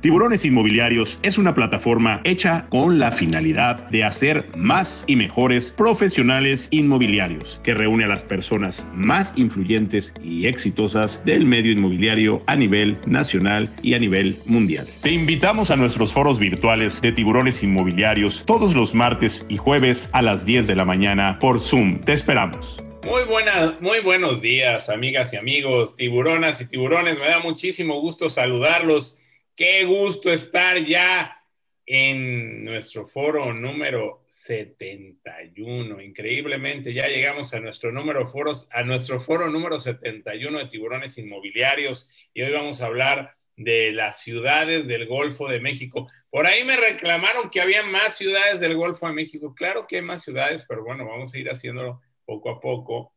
Tiburones Inmobiliarios es una plataforma hecha con la finalidad de hacer más y mejores profesionales inmobiliarios, que reúne a las personas más influyentes y exitosas del medio inmobiliario a nivel nacional y a nivel mundial. Te invitamos a nuestros foros virtuales de Tiburones Inmobiliarios todos los martes y jueves a las 10 de la mañana por Zoom. Te esperamos. Muy buenas, muy buenos días, amigas y amigos, tiburonas y tiburones. Me da muchísimo gusto saludarlos Qué gusto estar ya en nuestro foro número 71. Increíblemente, ya llegamos a nuestro número foros, a nuestro foro número 71 de tiburones inmobiliarios y hoy vamos a hablar de las ciudades del Golfo de México. Por ahí me reclamaron que había más ciudades del Golfo de México. Claro que hay más ciudades, pero bueno, vamos a ir haciéndolo poco a poco.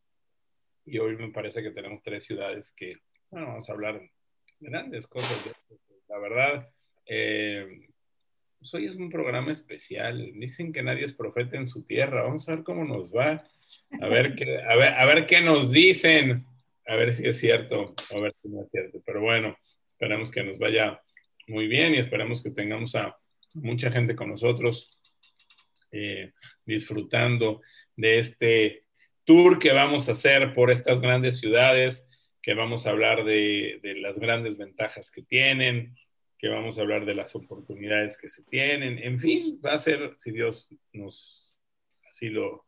Y hoy me parece que tenemos tres ciudades que, bueno, vamos a hablar de grandes cosas de la verdad, eh, hoy es un programa especial. Dicen que nadie es profeta en su tierra. Vamos a ver cómo nos va. A ver qué, a ver, a ver qué nos dicen. A ver si es cierto, a ver si no es cierto. Pero bueno, esperemos que nos vaya muy bien y esperemos que tengamos a mucha gente con nosotros eh, disfrutando de este tour que vamos a hacer por estas grandes ciudades, que vamos a hablar de las grandes ventajas que tienen, que vamos a hablar de las oportunidades que se tienen. En fin, va a ser, si Dios nos así lo,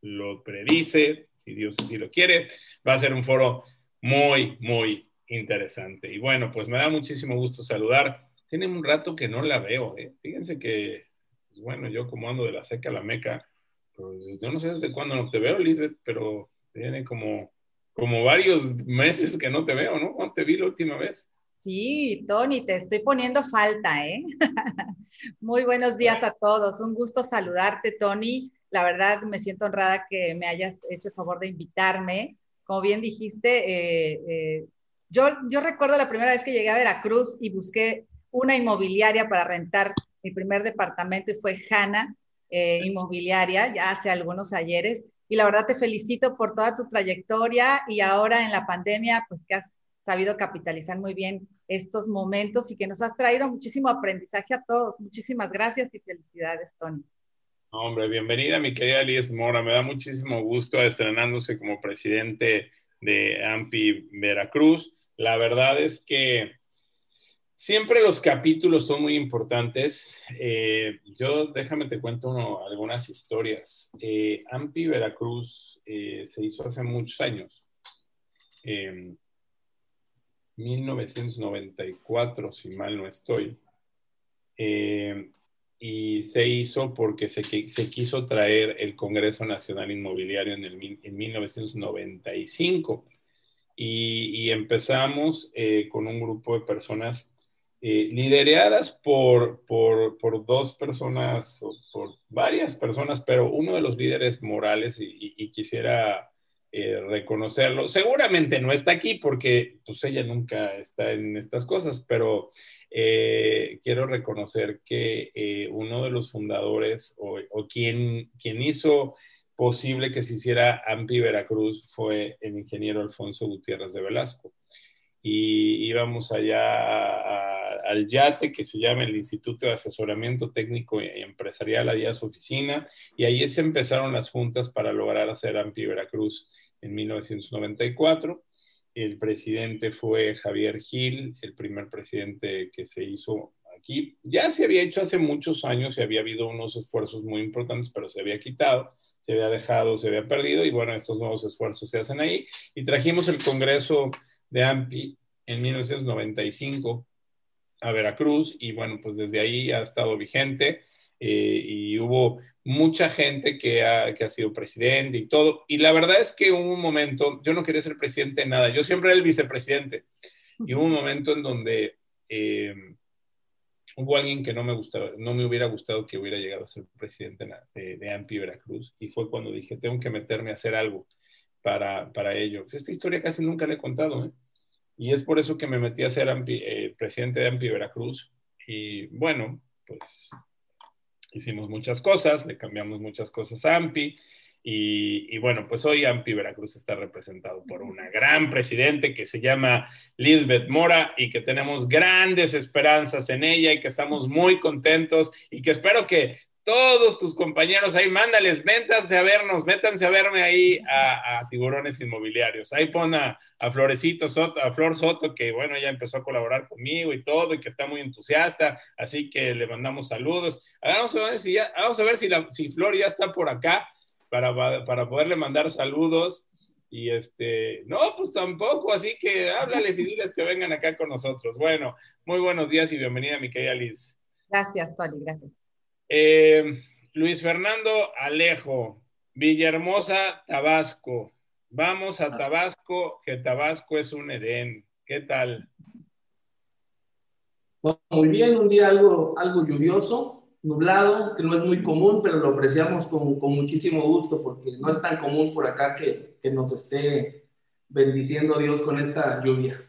lo predice, si Dios así lo quiere, va a ser un foro muy, muy interesante. Y bueno, pues me da muchísimo gusto saludar. Tiene un rato que no la veo. ¿eh? Fíjense que, pues bueno, yo como ando de la seca a la meca, pues yo no sé desde cuándo no te veo, Lisbeth, pero tiene como, como varios meses que no te veo, ¿no? ¿Cuándo te vi la última vez? Sí, Tony, te estoy poniendo falta, ¿eh? Muy buenos días a todos. Un gusto saludarte, Tony. La verdad, me siento honrada que me hayas hecho el favor de invitarme. Como bien dijiste, eh, eh, yo, yo recuerdo la primera vez que llegué a Veracruz y busqué una inmobiliaria para rentar mi primer departamento y fue Hanna eh, Inmobiliaria, ya hace algunos ayeres. Y la verdad te felicito por toda tu trayectoria y ahora en la pandemia, pues que has sabido capitalizar muy bien estos momentos y que nos has traído muchísimo aprendizaje a todos. Muchísimas gracias y felicidades, Tony. Hombre, bienvenida mi querida Liz Mora. Me da muchísimo gusto estrenándose como presidente de AMPI Veracruz. La verdad es que siempre los capítulos son muy importantes. Eh, yo déjame te cuento algunas historias. Eh, AMPI Veracruz eh, se hizo hace muchos años. 1994, si mal no estoy. Eh, y se hizo porque se, se, quiso traer el Congreso Nacional Inmobiliario en, el, en 1995. Y, empezamos eh, con un grupo de personas eh, lideradas por, por, por, dos personas, por varias personas, pero uno de los líderes morales, y quisiera eh, reconocerlo. Seguramente no está aquí porque pues ella nunca está en estas cosas, pero eh, quiero reconocer que eh, uno de los fundadores o, quien, hizo posible que se hiciera AMPI Veracruz fue el ingeniero Alfonso Gutiérrez de Velasco. Y íbamos allá al YATE, que se llama el Instituto de Asesoramiento Técnico y Empresarial, allá a su oficina, y ahí se empezaron las juntas para lograr hacer AMPI Veracruz en 1994. El presidente fue Javier Gil, el primer presidente que se hizo aquí. Ya se había hecho hace muchos años y había habido unos esfuerzos muy importantes, pero se había quitado, se había dejado, se había perdido y bueno, estos nuevos esfuerzos se hacen ahí. Y trajimos el Congreso de AMPI en 1995 a Veracruz y bueno, pues desde ahí ha estado vigente eh, y hubo mucha gente que ha, que ha, sido presidente y todo. Y la verdad es que hubo un momento, yo no quería ser presidente de nada, yo siempre era el vicepresidente. Y hubo un momento en donde eh, hubo alguien que no me gustaba, no me hubiera gustado que hubiera llegado a ser presidente de, de AMPI Veracruz. Y fue cuando dije, tengo que meterme a hacer algo para, para ello. Esta historia casi nunca la he contado, ¿eh? Y es por eso que me metí a ser eh, presidente de AMPI Veracruz. Y bueno, pues hicimos muchas cosas, le cambiamos muchas cosas a AMPI Y, bueno, pues hoy AMPI Veracruz está representado por una gran presidente que se llama Lisbeth Mora y que tenemos grandes esperanzas en ella y que estamos muy contentos y que espero que todos tus compañeros ahí, mándales, métanse a vernos, métanse a verme ahí a, Tiburones Inmobiliarios. Ahí pon a, Florecito Soto, a Flor Soto, que bueno, ya empezó a colaborar conmigo y todo, y que está muy entusiasta, así que le mandamos saludos. Vamos a ver si, ya, vamos a ver si, la, Flor ya está por acá para, para poderle mandar saludos. Y este, no, pues tampoco, así que háblales y diles que vengan acá con nosotros. Bueno, muy buenos días y bienvenida, mi querida Liz. Gracias, Tony, gracias. Eh, Luis Fernando Alejo, Villahermosa, Tabasco. Vamos a Tabasco, que Tabasco es un Edén. ¿Qué tal? muy bien, un día algo, algo lluvioso, nublado, que no es muy común, pero lo apreciamos con, con muchísimo gusto porque no es tan común por acá que, que nos esté bendiciendo Dios con esta lluvia.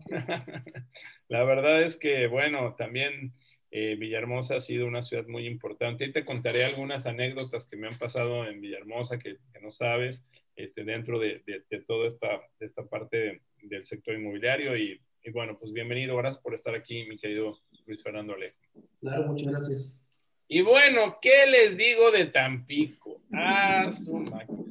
La verdad es que, bueno, también eh, Villahermosa ha sido una ciudad muy importante. Y te contaré algunas anécdotas que me han pasado en Villahermosa que, no sabes, este, dentro de, toda esta, esta parte del sector inmobiliario. Y, bueno, pues bienvenido. Gracias por estar aquí, mi querido Luis Fernando Alejo. Claro, muchas gracias. Y bueno, ¿qué les digo de Tampico? Ah, su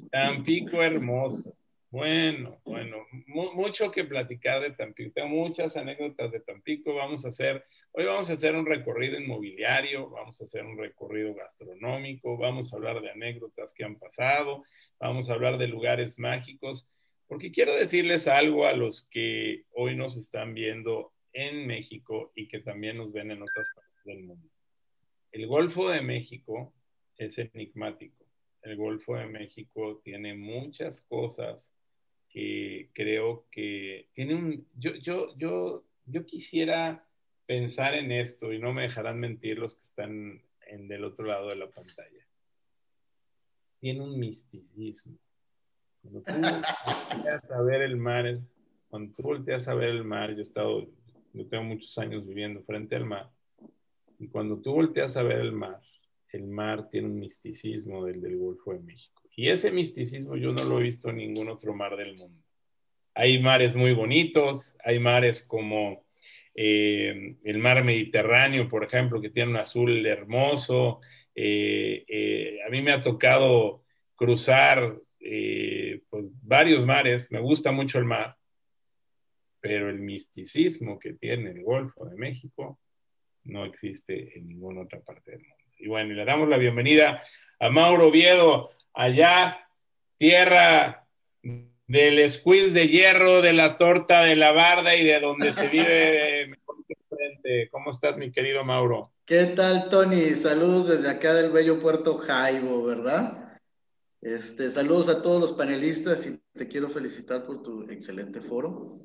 Tampico hermoso. Bueno, bueno, mucho que platicar de Tampico. Tengo muchas anécdotas de Tampico. Vamos a hacer, hoy vamos a hacer un recorrido inmobiliario, vamos a hacer un recorrido gastronómico, vamos a hablar de anécdotas que han pasado, vamos a hablar de lugares mágicos, porque quiero decirles algo a los que hoy nos están viendo en México y que también nos ven en otras partes del mundo. El Golfo de México es enigmático. El Golfo de México tiene muchas cosas que creo que tiene un, yo, yo, yo, yo quisiera pensar en esto y no me dejarán mentir los que están en del otro lado de la pantalla. Tiene un misticismo. Cuando tú volteas a ver el mar, cuando tú volteas a ver el mar, yo he estado, yo tengo muchos años viviendo frente al mar, y cuando tú volteas a ver el mar, el mar tiene un misticismo del del Golfo de México. Y ese misticismo yo no lo he visto en ningún otro mar del mundo. Hay mares muy bonitos, hay mares como eh, el mar Mediterráneo, por ejemplo, que tiene un azul hermoso. Eh, eh, a mí me ha tocado cruzar pues, varios mares, me gusta mucho el mar, pero el misticismo que tiene el Golfo de México no existe en ninguna otra parte del mundo. Y bueno, le damos la bienvenida a Mauro Oviedo allá, tierra del squeeze de hierro, de la torta de la barda y de donde se vive mejor que frente. ¿Cómo estás, mi querido Mauro? ¿Qué tal, Tony? Saludos desde acá del bello puerto Jaibo, ¿verdad? Este, saludos a todos los panelistas y te quiero felicitar por tu excelente foro.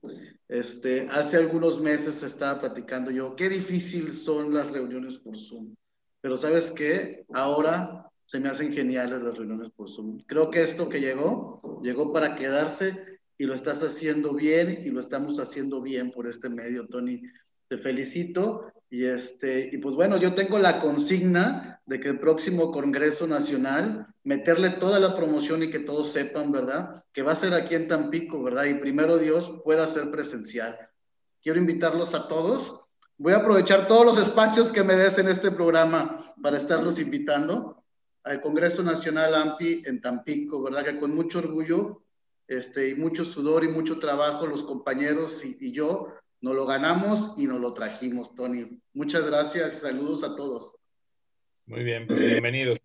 Este, hace algunos meses estaba platicando yo, qué difícil son las reuniones por Zoom, pero sabes qué, ahora se me hacen geniales las reuniones por Zoom. Creo que esto que llegó, llegó para quedarse y lo estás haciendo bien y lo estamos haciendo bien por este medio, Tony. Te felicito y este y pues bueno, yo tengo la consigna de que el próximo Congreso Nacional meterle toda la promoción y que todos sepan, ¿verdad? Que va a ser aquí en Tampico, ¿verdad? Y primero Dios pueda ser presencial. Quiero invitarlos a todos. Voy a aprovechar todos los espacios que me des en este programa para estarlos invitando al Congreso Nacional AMPI en Tampico, ¿verdad? Que con mucho orgullo este, y mucho sudor y mucho trabajo los compañeros y, yo nos lo ganamos y nos lo trajimos, Tony. Muchas gracias y saludos a todos. Muy bien, pues bienvenidos.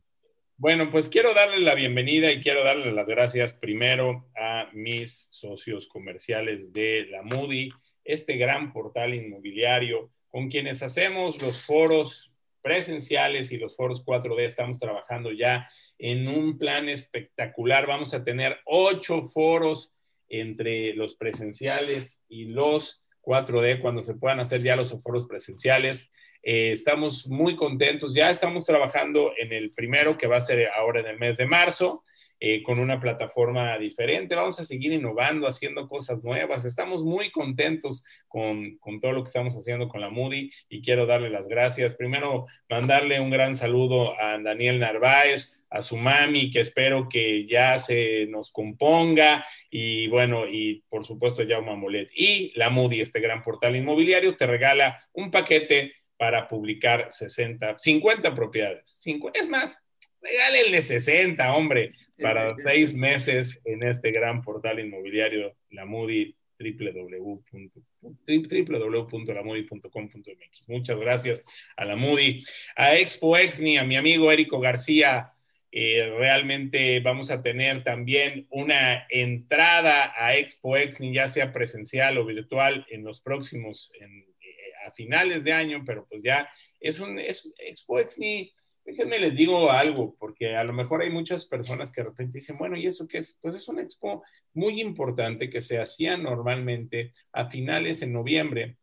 Bueno, pues quiero darle la bienvenida y quiero darle las gracias primero a mis socios comerciales de la Moody, este gran portal inmobiliario con quienes hacemos los foros presenciales y los foros 4D. Estamos trabajando ya en un plan espectacular. Vamos a tener ocho foros entre los presenciales y los 4D cuando se puedan hacer ya los foros presenciales. Eh, estamos muy contentos. Ya estamos trabajando en el primero que va a ser ahora en el mes de marzo. Eh, con una plataforma diferente. Vamos a seguir innovando, haciendo cosas nuevas. Estamos muy contentos con, con, todo lo que estamos haciendo con la Moody y quiero darle las gracias. Primero, mandarle un gran saludo a Daniel Narváez, a su mami, que espero que ya se nos componga, y bueno, y por supuesto Jaume Molet. Y la Moody, este gran portal inmobiliario, te regala un paquete para publicar 60, 50 propiedades. es más, regálenle 60, hombre, para seis meses en este gran portal inmobiliario, la Moody www.lamoody.com.mx. Muchas gracias a la Moody, a Expo Exni, a mi amigo Érico García. Eh, realmente vamos a tener también una entrada a Expo Exni, ya sea presencial o virtual, en los próximos, en, a finales de año, pero pues ya es un es, Expo Exni. Déjenme les digo algo, porque a lo mejor hay muchas personas que de repente dicen, bueno, ¿y eso qué es? Pues es un expo muy importante que se hacía normalmente a finales en noviembre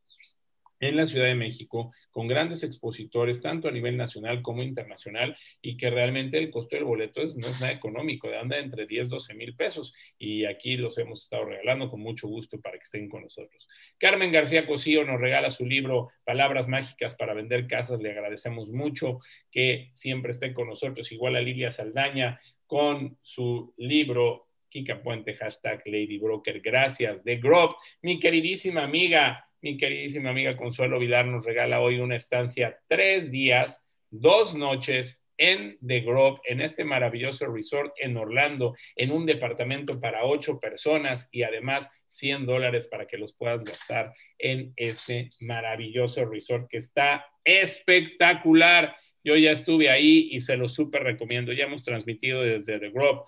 en la Ciudad de México con grandes expositores, tanto a nivel nacional como internacional, y que realmente el costo del boleto no es nada económico, anda entre 10, 12 mil pesos, y aquí los hemos estado regalando con mucho gusto para que estén con nosotros. Carmen García Cosío nos regala su libro Palabras Mágicas para Vender Casas, le agradecemos mucho que siempre esté con nosotros, igual a Lilia Saldaña con su libro Kika Puente, hashtag Lady Broker. Gracias. De Grove, mi queridísima amiga mi queridísima amiga Consuelo Vilar nos regala hoy una estancia tres días, dos noches en The Grove, en este maravilloso resort en Orlando, en un departamento para ocho personas y además 100 dólares para que los puedas gastar en este maravilloso resort que está espectacular. Yo ya estuve ahí y se lo súper recomiendo. Ya hemos transmitido desde The Grove.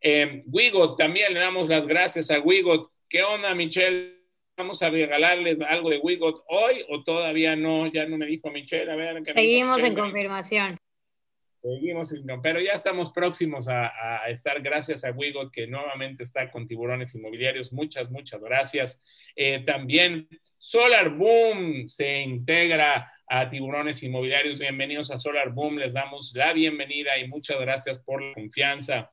Eh, Wigot, también le damos las gracias a Wigot. ¿Qué onda, Michelle? Vamos a regalarles algo de Wigot hoy o todavía no, ya no me dijo Michelle, a ver. Seguimos en confirmación. Seguimos, pero ya estamos próximos a, estar gracias a Wigot que nuevamente está con tiburones inmobiliarios. Muchas, muchas gracias. Eh, también Solar Boom se integra a tiburones inmobiliarios. Bienvenidos a Solar Boom. Les damos la bienvenida y muchas gracias por la confianza.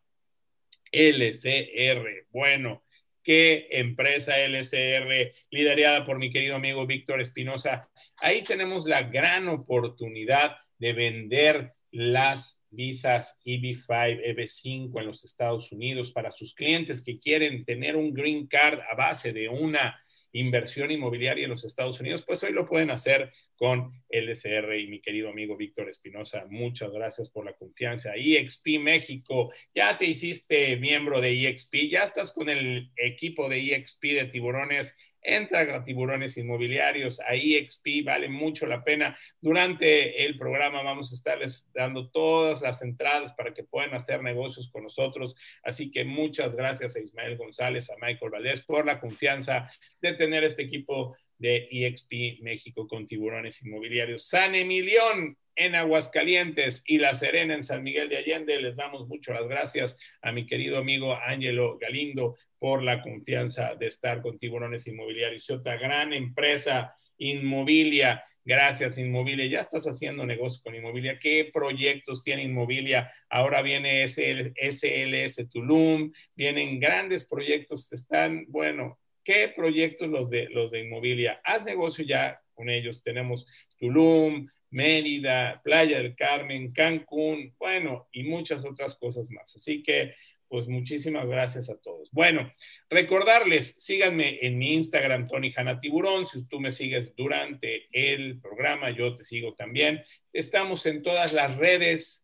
LCR. Bueno, qué empresa LCR, liderada por mi querido amigo Víctor Espinosa. Ahí tenemos la gran oportunidad de vender las visas EB5, EB5 en los Estados Unidos para sus clientes que quieren tener un green card a base de una inversión inmobiliaria en los Estados Unidos, pues hoy lo pueden hacer con LSR y mi querido amigo Víctor Espinosa. Muchas gracias por la confianza. EXP México, ya te hiciste miembro de EXP, ya estás con el equipo de EXP de tiburones entra a tiburones inmobiliarios, ahí XP vale mucho la pena. Durante el programa vamos a estarles dando todas las entradas para que puedan hacer negocios con nosotros. Así que muchas gracias a Ismael González, a Michael Valdés por la confianza de tener este equipo de EXP México con tiburones inmobiliarios. San Emilión en Aguascalientes y La Serena en San Miguel de Allende. Les damos mucho las gracias a mi querido amigo Ángelo Galindo por la confianza de estar con Tiburones Inmobiliarios y otra gran empresa inmobilia. Gracias, Inmobilia. Ya estás haciendo negocio con Inmobilia. ¿Qué proyectos tiene Inmobilia? Ahora viene SLS Tulum, vienen grandes proyectos. Están, bueno, ¿qué proyectos los de, los de Inmobilia? Haz negocio ya con ellos. Tenemos Tulum, Mérida, Playa del Carmen, Cancún, bueno, y muchas otras cosas más. Así que pues muchísimas gracias a todos. Bueno, recordarles, síganme en mi Instagram, Tony Hanna Tiburón. Si tú me sigues durante el programa, yo te sigo también. Estamos en todas las redes,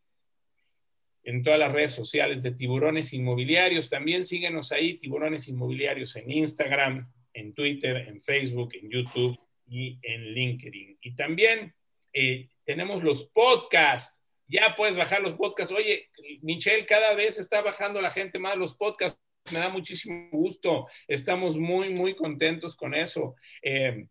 en todas las redes sociales de Tiburones Inmobiliarios. También síguenos ahí, Tiburones Inmobiliarios en Instagram, en Twitter, en Facebook, en YouTube y en LinkedIn. Y también eh, tenemos los podcasts ya puedes bajar los podcasts. Oye, Michelle, cada vez está bajando la gente más los podcasts. Me da muchísimo gusto. Estamos muy, muy contentos con eso. Eh,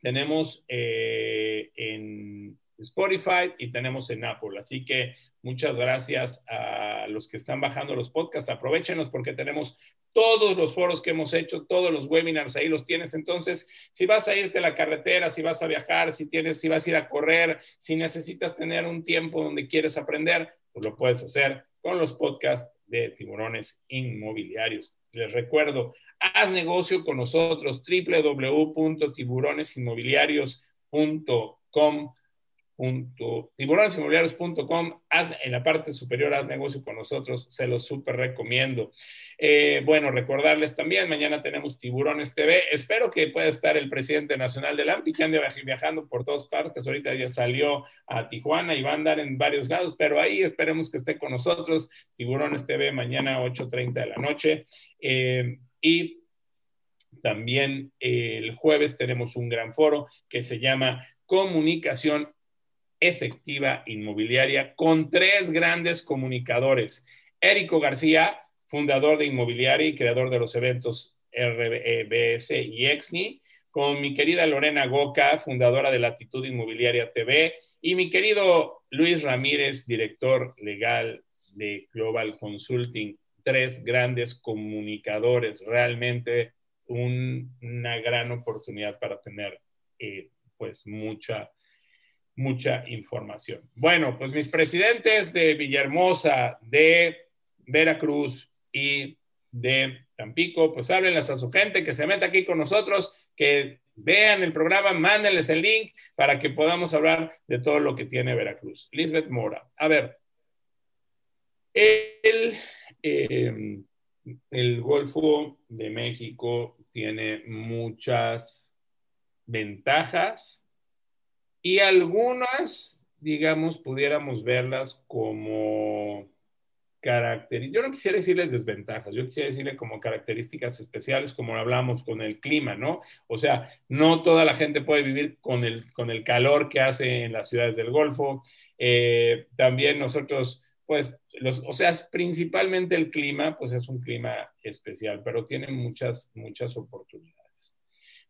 tenemos eh, en Spotify y tenemos en Apple. Así que muchas gracias a los que están bajando los podcasts. Aprovechenlos porque tenemos todos los foros que hemos hecho, todos los webinars, ahí los tienes. Entonces, si vas a irte a la carretera, si vas a viajar, si tienes, si vas a ir a correr, si necesitas tener un tiempo donde quieres aprender, pues lo puedes hacer con los podcasts de tiburones inmobiliarios. Les recuerdo, haz negocio con nosotros, www.tiburonesinmobiliarios.com tiburonesinmobiliarios.com, en la parte superior, haz negocio con nosotros, se los súper recomiendo. Eh, bueno, recordarles también, mañana tenemos Tiburones TV, espero que pueda estar el presidente nacional del AMPI, que ande viajando por todas partes, ahorita ya salió a Tijuana y va a andar en varios lados, pero ahí esperemos que esté con nosotros, Tiburones TV, mañana 8.30 de la noche. Eh, y también el jueves tenemos un gran foro que se llama Comunicación efectiva inmobiliaria con tres grandes comunicadores. Érico García, fundador de Inmobiliaria y creador de los eventos RBS y EXNI, con mi querida Lorena Goca, fundadora de Latitud Inmobiliaria TV, y mi querido Luis Ramírez, director legal de Global Consulting. Tres grandes comunicadores, realmente una gran oportunidad para tener eh, pues mucha mucha información. Bueno, pues mis presidentes de Villahermosa, de Veracruz y de Tampico, pues háblenles a su gente que se meta aquí con nosotros, que vean el programa, mándenles el link para que podamos hablar de todo lo que tiene Veracruz. Lisbeth Mora. A ver, el, eh, el Golfo de México tiene muchas ventajas y algunas, digamos, pudiéramos verlas como características, yo no quisiera decirles desventajas, yo quisiera decirle como características especiales, como hablamos con el clima, ¿no? O sea, no toda la gente puede vivir con el, con el calor que hace en las ciudades del Golfo. Eh, también nosotros, pues, los, o sea, principalmente el clima, pues es un clima especial, pero tiene muchas, muchas oportunidades.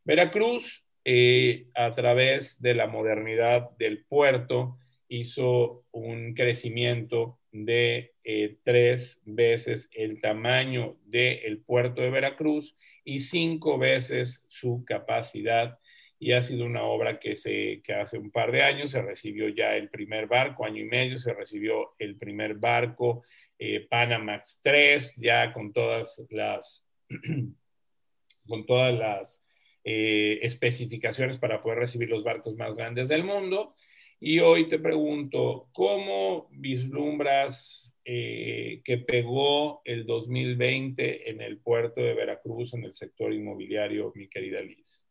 Veracruz eh, a través de la modernidad del puerto, hizo un crecimiento de eh, tres veces el tamaño del puerto de Veracruz y cinco veces su capacidad. Y ha sido una obra que, se, que hace un par de años se recibió ya el primer barco, año y medio, se recibió el primer barco eh, Panamax 3, ya con todas las, con todas las eh, especificaciones para poder recibir los barcos más grandes del mundo. Y hoy te pregunto, ¿cómo vislumbras eh, que pegó el 2020 en el puerto de Veracruz, en el sector inmobiliario, mi querida Liz?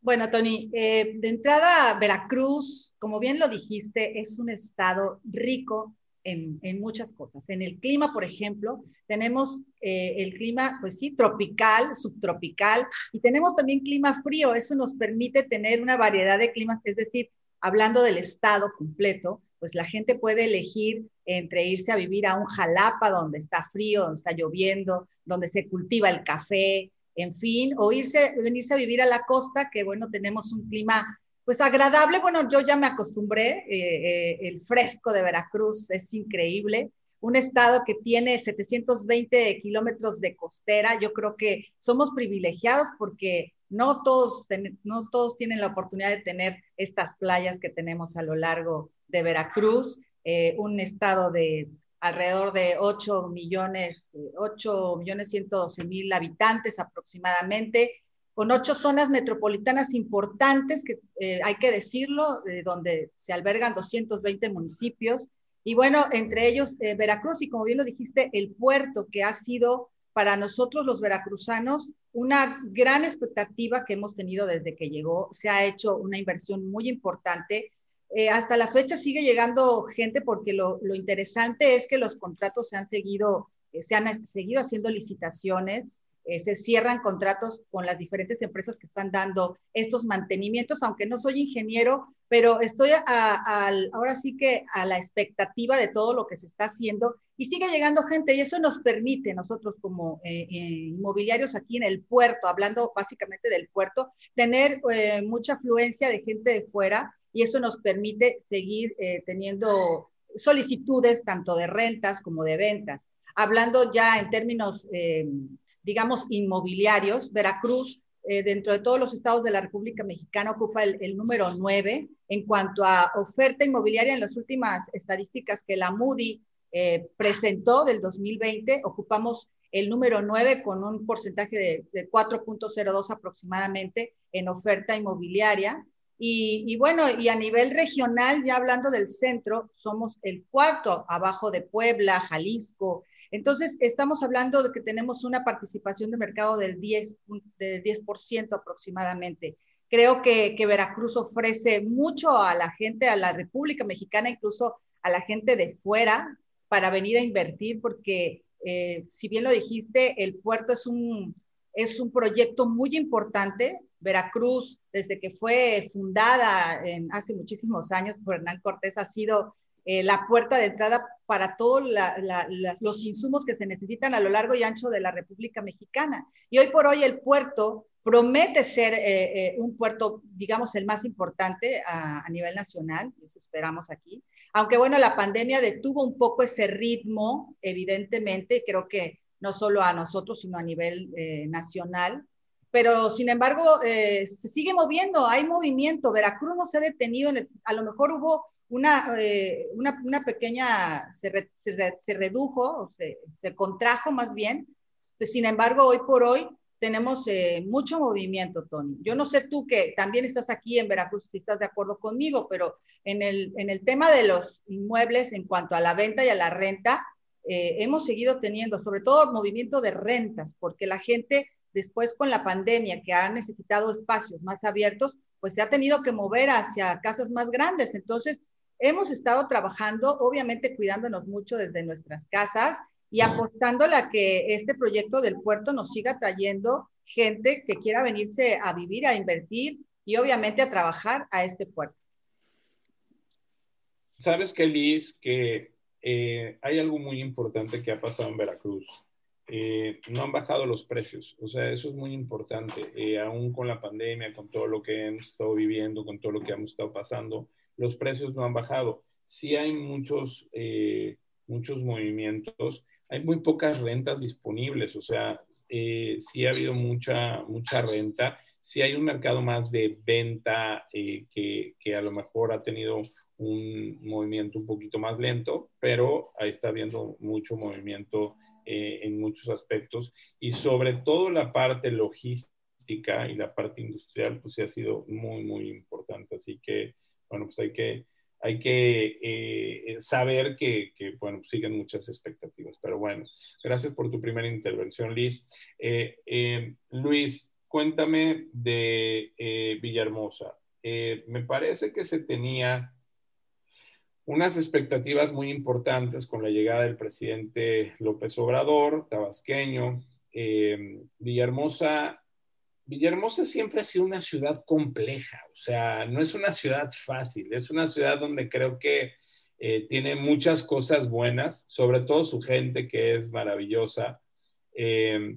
Bueno, Tony, eh, de entrada, Veracruz, como bien lo dijiste, es un estado rico en, muchas cosas. En el clima, por ejemplo, tenemos eh, el clima, pues sí, tropical, subtropical, y tenemos también clima frío. Eso nos permite tener una variedad de climas, es decir, hablando del estado completo, pues la gente puede elegir entre irse a vivir a un Jalapa donde está frío, donde está lloviendo, donde se cultiva el café, en fin, o irse, venirse a vivir a la costa, que bueno, tenemos un clima pues agradable, bueno, yo ya me acostumbré, eh, eh, el fresco de Veracruz es increíble, un estado que tiene 720 kilómetros de costera, yo creo que somos privilegiados porque no todos, no todos tienen la oportunidad de tener estas playas que tenemos a lo largo de Veracruz, eh, un estado de alrededor de 8 millones, 8 millones 112 mil habitantes aproximadamente, con ocho zonas metropolitanas importantes, que eh, hay que decirlo, donde se albergan 220 municipios. Y bueno, entre ellos eh, Veracruz y como bien lo dijiste, el puerto que ha sido para nosotros los veracruzanos una gran expectativa que hemos tenido desde que llegó. Se ha hecho una inversión muy importante. Eh, hasta la fecha sigue llegando gente porque lo, lo, interesante es que los contratos se han seguido, se han seguido haciendo licitaciones eh, se cierran contratos con las diferentes empresas que están dando estos mantenimientos, aunque no soy ingeniero, pero estoy ahora sí que a la expectativa de todo lo que se está haciendo y sigue llegando gente y eso nos permite nosotros como eh, eh, inmobiliarios aquí en el puerto, hablando básicamente del puerto, tener mucha afluencia de gente de fuera y eso nos permite seguir teniendo solicitudes tanto de rentas como de ventas. Hablando ya en términos digamos, inmobiliarios, Veracruz, eh, dentro de todos los estados de la República Mexicana, ocupa el, número 9 en cuanto a oferta inmobiliaria en las últimas estadísticas que la Moody eh, presentó del 2020, ocupamos el número 9 con un porcentaje de, de 4.02 aproximadamente en oferta inmobiliaria. Y, y, bueno, y a nivel regional, ya hablando del centro, somos el cuarto abajo de Puebla, Jalisco. Entonces, estamos hablando de que tenemos una participación de mercado del 10%, de 10 aproximadamente. Creo que, que Veracruz ofrece mucho a la gente, a la República Mexicana, incluso a la gente de fuera, para venir a invertir, porque eh, si bien lo dijiste, el puerto es un, es un proyecto muy importante. Veracruz, desde que fue fundada en, hace muchísimos años por Hernán Cortés, ha sido eh, la puerta de entrada para todos los insumos que se necesitan a lo largo y ancho de la República Mexicana. Y hoy por hoy el puerto promete ser eh, un puerto, digamos, el más importante a, nivel nacional, eso esperamos aquí. Aunque bueno, la pandemia detuvo un poco ese ritmo, evidentemente, creo que no solo a nosotros, sino a nivel eh, nacional. Pero sin embargo, eh, se sigue moviendo, hay movimiento. Veracruz no se ha detenido, a lo mejor hubo una, eh, una, una, pequeña, se, se, re, se redujo, se, se, contrajo más bien. Sin embargo, hoy por hoy tenemos eh, mucho movimiento, Tony. Yo no sé tú que también estás aquí en Veracruz, si estás de acuerdo conmigo, pero en el, en el tema de los inmuebles en cuanto a la venta y a la renta, eh, hemos seguido teniendo, sobre todo, movimiento de rentas, porque la gente después con la pandemia que ha necesitado espacios más abiertos, pues se ha tenido que mover hacia casas más grandes. Entonces, hemos estado trabajando, obviamente cuidándonos mucho desde nuestras casas y apostándole a que este proyecto del puerto nos siga trayendo gente que quiera venirse a vivir, a invertir y obviamente a trabajar a este puerto. Sabes que, Liz, que eh, hay algo muy importante que ha pasado en Veracruz. Eh, no han bajado los precios, o sea, eso es muy importante, eh, aún con la pandemia, con todo lo que hemos estado viviendo, con todo lo que hemos estado pasando, los precios no han bajado. Sí hay muchos, eh, muchos movimientos, hay muy pocas rentas disponibles, o sea, eh, sí ha habido mucha, mucha renta, sí hay un mercado más de venta eh, que, que, a lo mejor ha tenido un movimiento un poquito más lento, pero ahí está habiendo mucho movimiento eh, en muchos aspectos y sobre todo la parte logística y la parte industrial, pues ha sido muy, muy importante. Así que, bueno, pues hay que hay que eh, saber que, bueno, siguen muchas expectativas. Pero bueno, gracias por tu primera intervención, Liz. Eh, eh, Luis, cuéntame de Villahermosa. Me parece que se tenía unas expectativas muy importantes con la llegada del presidente López Obrador, tabasqueño. Villahermosa Villahermosa siempre ha sido una ciudad compleja, o sea, no es una ciudad fácil, es una ciudad donde creo que eh, tiene muchas cosas buenas, sobre todo su gente que es maravillosa, eh,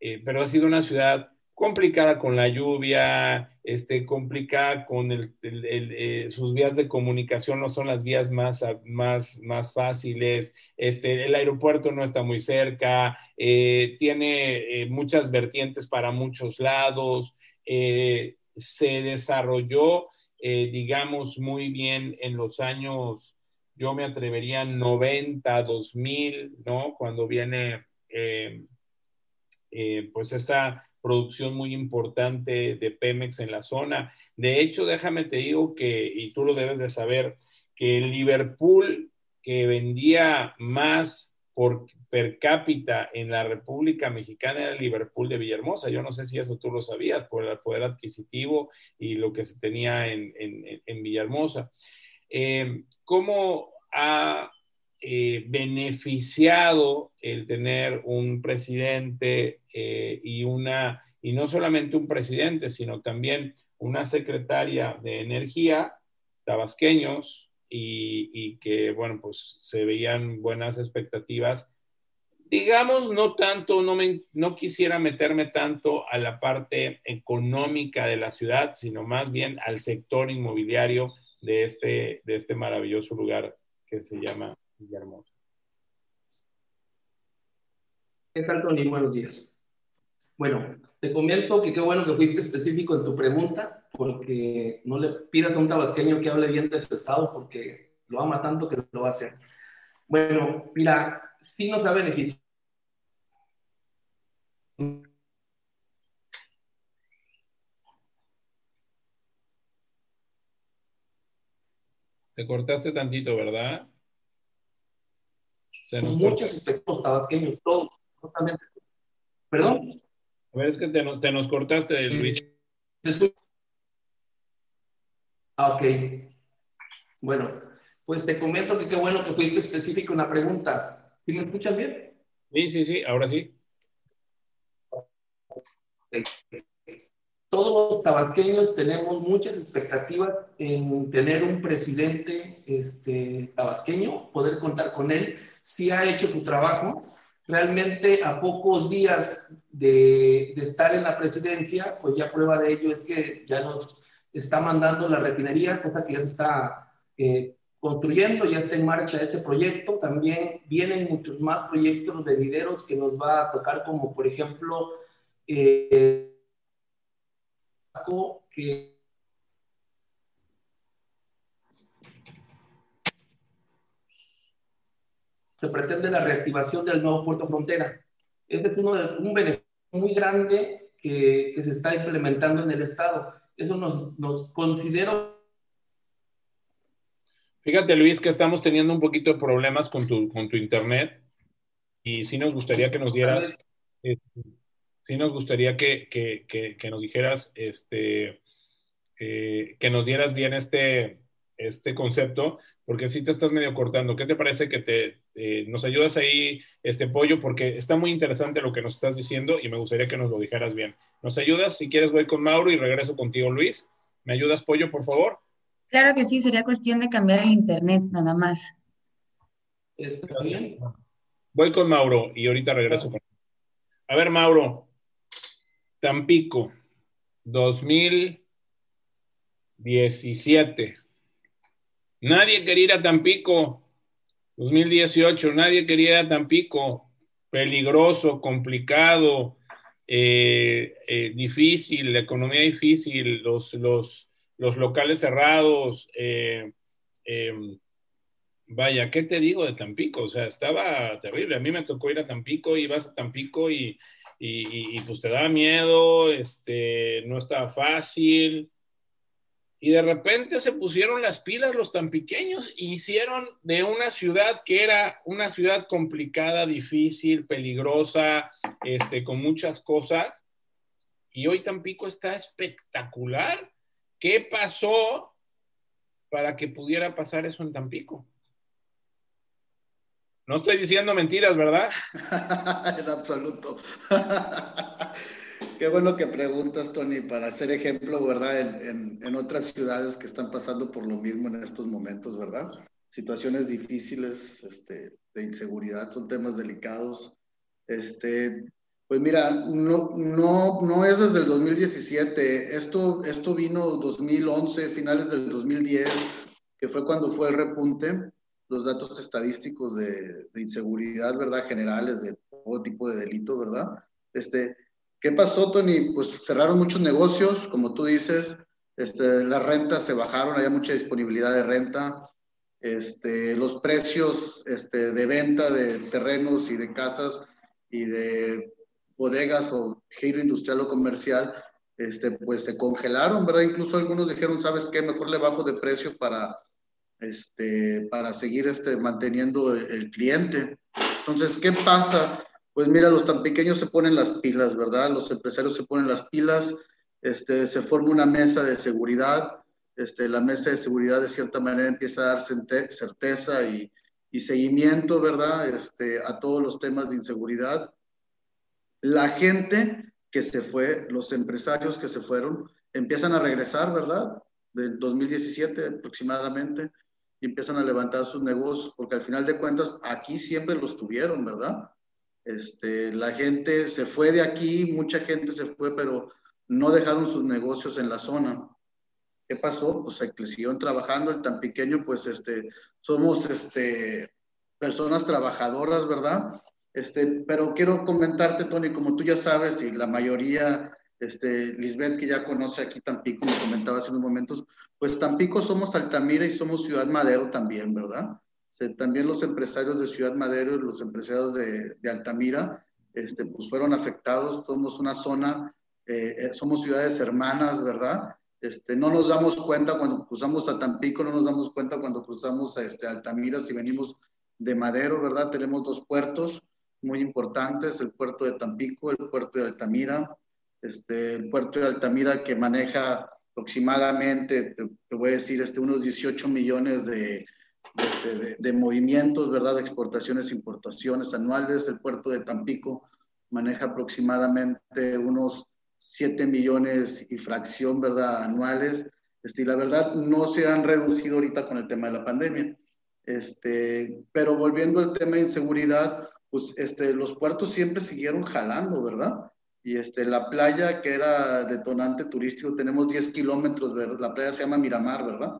eh, pero ha sido una ciudad complicada con la lluvia, este, complicada con el, eh, sus vías de comunicación, no son las vías más, más, más fáciles, este, el aeropuerto no está muy cerca, eh, tiene eh, muchas vertientes para muchos lados, se desarrolló, digamos, muy bien en los años, yo me atrevería 90, 2000, ¿no? Cuando viene, pues esta producción muy importante de Pemex en la zona. De hecho, déjame te digo que, y tú lo debes de saber, que Liverpool que vendía más por per cápita en la República Mexicana era Liverpool de Villahermosa. Yo no sé si eso tú lo sabías por el poder adquisitivo y lo que se tenía en, en, en Villahermosa. Eh, ¿Cómo ha eh, beneficiado el tener un presidente eh, y una, y no solamente un presidente, sino también una secretaria de energía, tabasqueños, y, y que, bueno, pues se veían buenas expectativas. Digamos, no tanto, no, me, no quisiera meterme tanto a la parte económica de la ciudad, sino más bien al sector inmobiliario de este, de este maravilloso lugar que se llama Villahermosa. ¿Qué tal, Tony? Buenos días. Bueno, te comento que qué bueno que fuiste específico en tu pregunta, porque no le pidas a un tabasqueño que hable bien de tu estado, porque lo ama tanto que lo va a hacer. Bueno, mira, sí nos ha beneficiado. Te cortaste tantito, ¿verdad? Se nos Muchos efectos tabasqueños, todos, totalmente. ¿Perdón? A ver, es que te, te nos cortaste, Luis. Ah, ok. Bueno, pues te comento que qué bueno que fuiste específico en la pregunta. ¿Sí me escuchan bien? Sí, sí, sí, ahora sí. Todos los tabasqueños tenemos muchas expectativas en tener un presidente este, tabasqueño, poder contar con él. Si ha hecho su trabajo. Realmente a pocos días de, de estar en la presidencia, pues ya prueba de ello es que ya nos está mandando la refinería, cosa que ya se está eh, construyendo, ya está en marcha ese proyecto. También vienen muchos más proyectos de venideros que nos va a tocar, como por ejemplo, eh, que se pretende la reactivación del nuevo puerto frontera. Este es uno de, un beneficio muy grande que, que se está implementando en el Estado eso nos, nos considero... Fíjate, Luis, que estamos teniendo un poquito de problemas con tu, con tu internet y sí nos gustaría que nos dieras, eh, sí nos gustaría que, que, que, nos dijeras, este, eh, que nos dieras bien este, este concepto, porque si te estás medio cortando. ¿Qué te parece que te, eh, nos ayudas ahí, este pollo? Porque está muy interesante lo que nos estás diciendo y me gustaría que nos lo dijeras bien. ¿Nos ayudas? Si quieres voy con Mauro y regreso contigo, Luis. ¿Me ayudas, pollo, por favor? Claro que sí, sería cuestión de cambiar el internet nada más. ¿Está bien? Voy con Mauro y ahorita regreso con A ver, Mauro, Tampico, 2017. Nadie quería ir a Tampico. 2018, nadie quería ir a Tampico. Peligroso, complicado, eh, eh, difícil, la economía difícil, los, los, los locales cerrados. Eh, vaya, ¿qué te digo de Tampico? O sea, estaba terrible. A mí me tocó ir a Tampico, ibas a Tampico y, y, y pues te daba miedo, este, no estaba fácil y de repente se pusieron las pilas los tan pequeños e hicieron de una ciudad que era una ciudad complicada, difícil, peligrosa, este, con muchas cosas. Y hoy Tampico está espectacular. ¿Qué pasó para que pudiera pasar eso en Tampico? No estoy diciendo mentiras, ¿verdad? en absoluto. Qué bueno que preguntas, Tony, para ser ejemplo, ¿verdad? En, en, otras ciudades que están pasando por lo mismo en estos momentos, ¿verdad? Situaciones difíciles, este, de inseguridad, son temas delicados. Este, pues mira, no, no, no es desde el 2017, esto, esto vino 2011, finales del 2010, que fue cuando fue el repunte, los datos estadísticos de, inseguridad, ¿verdad? Generales, de todo tipo de delito, ¿verdad? Este, ¿Qué pasó, Tony? Pues cerraron muchos negocios, como tú dices, este, las rentas se bajaron, había mucha disponibilidad de renta, este, los precios este, de venta de terrenos y de casas y de bodegas o giro industrial o comercial, este, pues se congelaron, ¿verdad? Incluso algunos dijeron, ¿sabes qué? Mejor le bajo de precio para, este, para seguir este, manteniendo el cliente. Entonces, ¿qué pasa? pues mira, los tan pequeños se ponen las pilas, ¿verdad? Los empresarios se ponen las pilas, este, se forma una mesa de seguridad, este, la mesa de seguridad de cierta manera empieza a dar certeza y, y seguimiento, ¿verdad? Este, a todos los temas de inseguridad. La gente que se fue, los empresarios que se fueron, empiezan a regresar, ¿verdad? Del 2017 aproximadamente, y empiezan a levantar sus negocios, porque al final de cuentas aquí siempre los tuvieron, ¿verdad? Este, la gente se fue de aquí, mucha gente se fue, pero no dejaron sus negocios en la zona. ¿Qué pasó? Pues se siguieron trabajando, el tan pequeño, pues este, somos este, personas trabajadoras, ¿verdad? Este, pero quiero comentarte, Tony, como tú ya sabes, y la mayoría, este, Lisbeth, que ya conoce aquí Tampico, me comentaba hace unos momentos, pues Tampico somos Altamira y somos Ciudad Madero también, ¿verdad? también los empresarios de Ciudad Madero y los empresarios de, de Altamira, este, pues fueron afectados. Somos una zona, eh, eh, somos ciudades hermanas, ¿verdad? Este, no nos damos cuenta cuando cruzamos a Tampico, no nos damos cuenta cuando cruzamos a este, Altamira si venimos de Madero, ¿verdad? Tenemos dos puertos muy importantes, el puerto de Tampico, el puerto de Altamira, este, el puerto de Altamira que maneja aproximadamente, te, voy a decir, este, unos 18 millones de, de, de, movimientos, ¿verdad? De exportaciones importaciones anuales. El puerto de Tampico maneja aproximadamente unos 7 millones y fracción, ¿verdad? Anuales. Este, y la verdad no se han reducido ahorita con el tema de la pandemia. Este, pero volviendo al tema de inseguridad, pues este, los puertos siempre siguieron jalando, ¿verdad? Y este, la playa que era detonante turístico, tenemos 10 kilómetros, ¿verdad? La playa se llama Miramar, ¿verdad?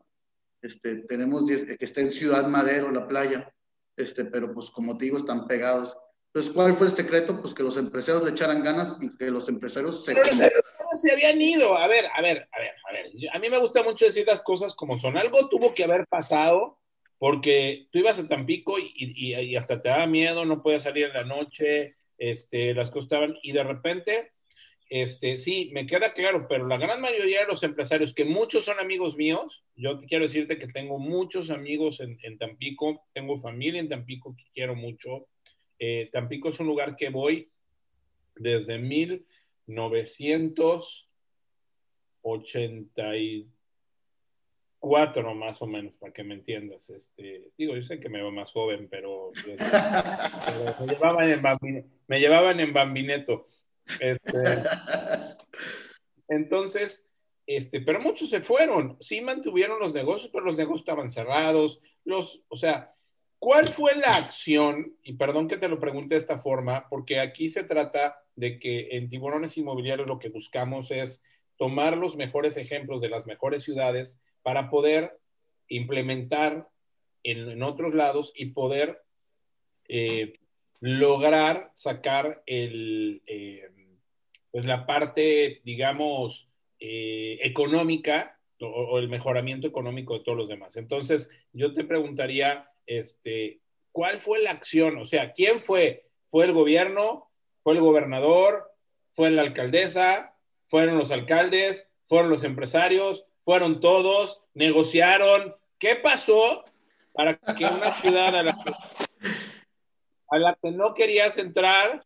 Este, tenemos 10, que está en Ciudad Madero, la playa, este, pero pues como te digo, están pegados. Entonces, ¿cuál fue el secreto? Pues que los empresarios le echaran ganas y que los empresarios se... Pero, se habían ido. A ver, a ver, a ver, a ver. A mí me gusta mucho decir las cosas como son. Algo tuvo que haber pasado porque tú ibas a Tampico y, y, y hasta te daba miedo, no podías salir en la noche, este, las cosas estaban, y de repente, este, sí, me queda claro, pero la gran mayoría de los empresarios, que muchos son amigos míos, yo quiero decirte que tengo muchos amigos en, en Tampico, tengo familia en Tampico que quiero mucho. Eh, Tampico es un lugar que voy desde 1984 más o menos, para que me entiendas. Este, digo, yo sé que me veo más joven, pero, pero me llevaban en me llevaban en bambineto. Este, entonces, este, pero muchos se fueron, sí mantuvieron los negocios, pero los negocios estaban cerrados, los, o sea, ¿cuál fue la acción? Y perdón que te lo pregunte de esta forma, porque aquí se trata de que en tiburones inmobiliarios lo que buscamos es tomar los mejores ejemplos de las mejores ciudades para poder implementar en, otros lados y poder eh, lograr sacar el, eh, pues la parte, digamos, eh, económica o, o, el mejoramiento económico de todos los demás. Entonces, yo te preguntaría, este, ¿cuál fue la acción? O sea, ¿quién fue? ¿Fue el gobierno? ¿Fue el gobernador? ¿Fue la alcaldesa? ¿Fueron los alcaldes? ¿Fueron los empresarios? ¿Fueron todos? ¿Negociaron? ¿Qué pasó para que una ciudad a la que no querías entrar,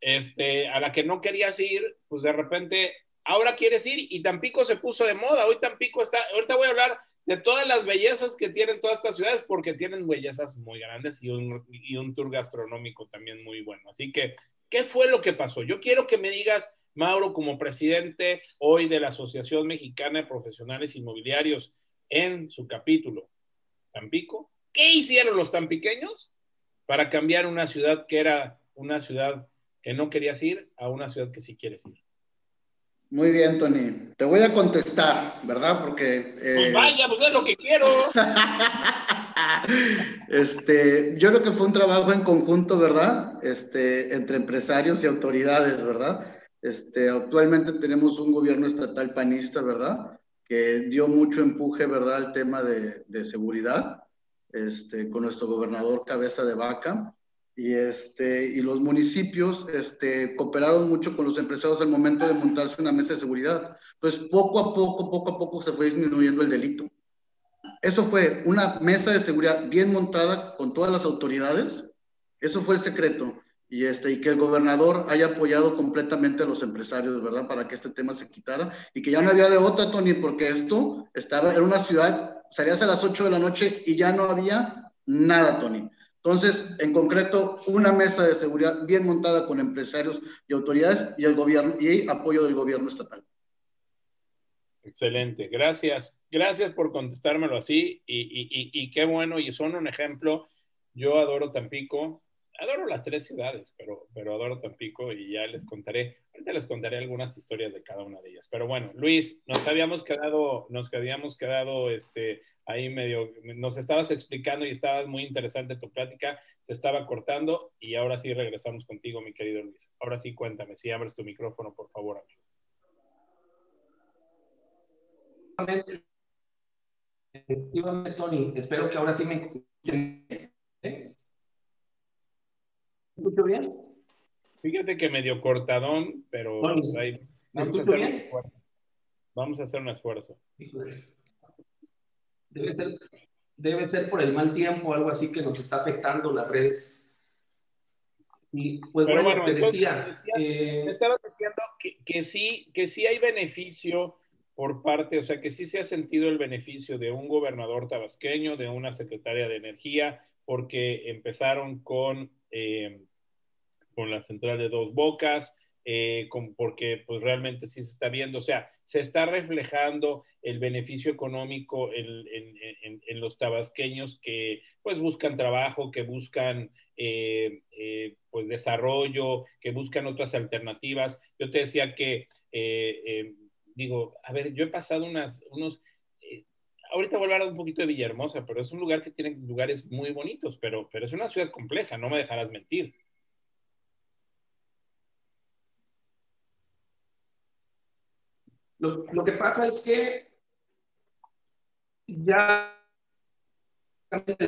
este, a la que no querías ir, pues de repente ahora quieres ir y Tampico se puso de moda. Hoy Tampico está, ahorita voy a hablar de todas las bellezas que tienen todas estas ciudades porque tienen bellezas muy grandes y un, y un tour gastronómico también muy bueno. Así que, ¿qué fue lo que pasó? Yo quiero que me digas, Mauro, como presidente hoy de la Asociación Mexicana de Profesionales Inmobiliarios, en su capítulo, Tampico, ¿qué hicieron los tampiqueños para cambiar una ciudad que era una ciudad que no querías ir a una ciudad que sí quieres ir? Muy bien, Tony. Te voy a contestar, ¿verdad? Porque... Eh... Pues vaya, pues es lo que quiero. este, yo creo que fue un trabajo en conjunto, ¿verdad? Este, entre empresarios y autoridades, ¿verdad? Este, actualmente tenemos un gobierno estatal panista, ¿verdad? Que dio mucho empuje, ¿verdad? Al tema de, seguridad este, con nuestro gobernador Cabeza de Vaca. Y, este, y los municipios este, cooperaron mucho con los empresarios al momento de montarse una mesa de seguridad. Entonces, poco a poco, poco a poco se fue disminuyendo el delito. Eso fue una mesa de seguridad bien montada con todas las autoridades. Eso fue el secreto. Y, este, y que el gobernador haya apoyado completamente a los empresarios, ¿verdad? Para que este tema se quitara y que ya no había de otra, Tony, porque esto estaba, en una ciudad salías a las 8 de la noche y ya no había nada, Tony. Entonces, en concreto, una mesa de seguridad bien montada con empresarios y autoridades y el gobierno y apoyo del gobierno estatal. Excelente, gracias. Gracias por contestármelo así y, y, y, y qué bueno y son un ejemplo. Yo adoro Tampico, adoro las tres ciudades, pero, pero adoro Tampico y ya les contaré, ahorita les contaré algunas historias de cada una de ellas. Pero bueno, Luis, nos habíamos quedado, nos habíamos quedado este, ahí medio, nos estabas explicando y estabas muy interesante tu plática, se estaba cortando y ahora sí regresamos contigo, mi querido Luis. Ahora sí, cuéntame, si abres tu micrófono, por favor, amigo. Efectivamente, Tony, espero que ahora sí me escucho bien? Fíjate que medio cortadón, pero Bueno, pues, ahí- ¿me vamos, a hacer un bien? esfuerzo. vamos a hacer un esfuerzo. Debe ser, debe ser por el mal tiempo algo así que nos está afectando las redes. Y pues Pero bueno, bueno, te entonces, decía, eh, Me estabas diciendo que, que sí, que sí hay beneficio por parte, o sea, que sí se ha sentido el beneficio de un gobernador tabasqueño, de una secretaria de energía, porque empezaron con, eh, con la central de dos bocas, eh, con- porque pues realmente sí se está viendo, o sea, se está reflejando el beneficio económico en, los tabasqueños que pues buscan trabajo, que buscan eh, eh, pues desarrollo, que buscan otras alternativas. Yo te decía que, eh, eh, digo, a ver, yo he pasado unas, unos, ahorita voy a hablar un poquito de Villahermosa, pero es un lugar que tiene lugares muy bonitos, pero, pero es una ciudad compleja, no me dejarás mentir. Lo, lo que pasa es que ya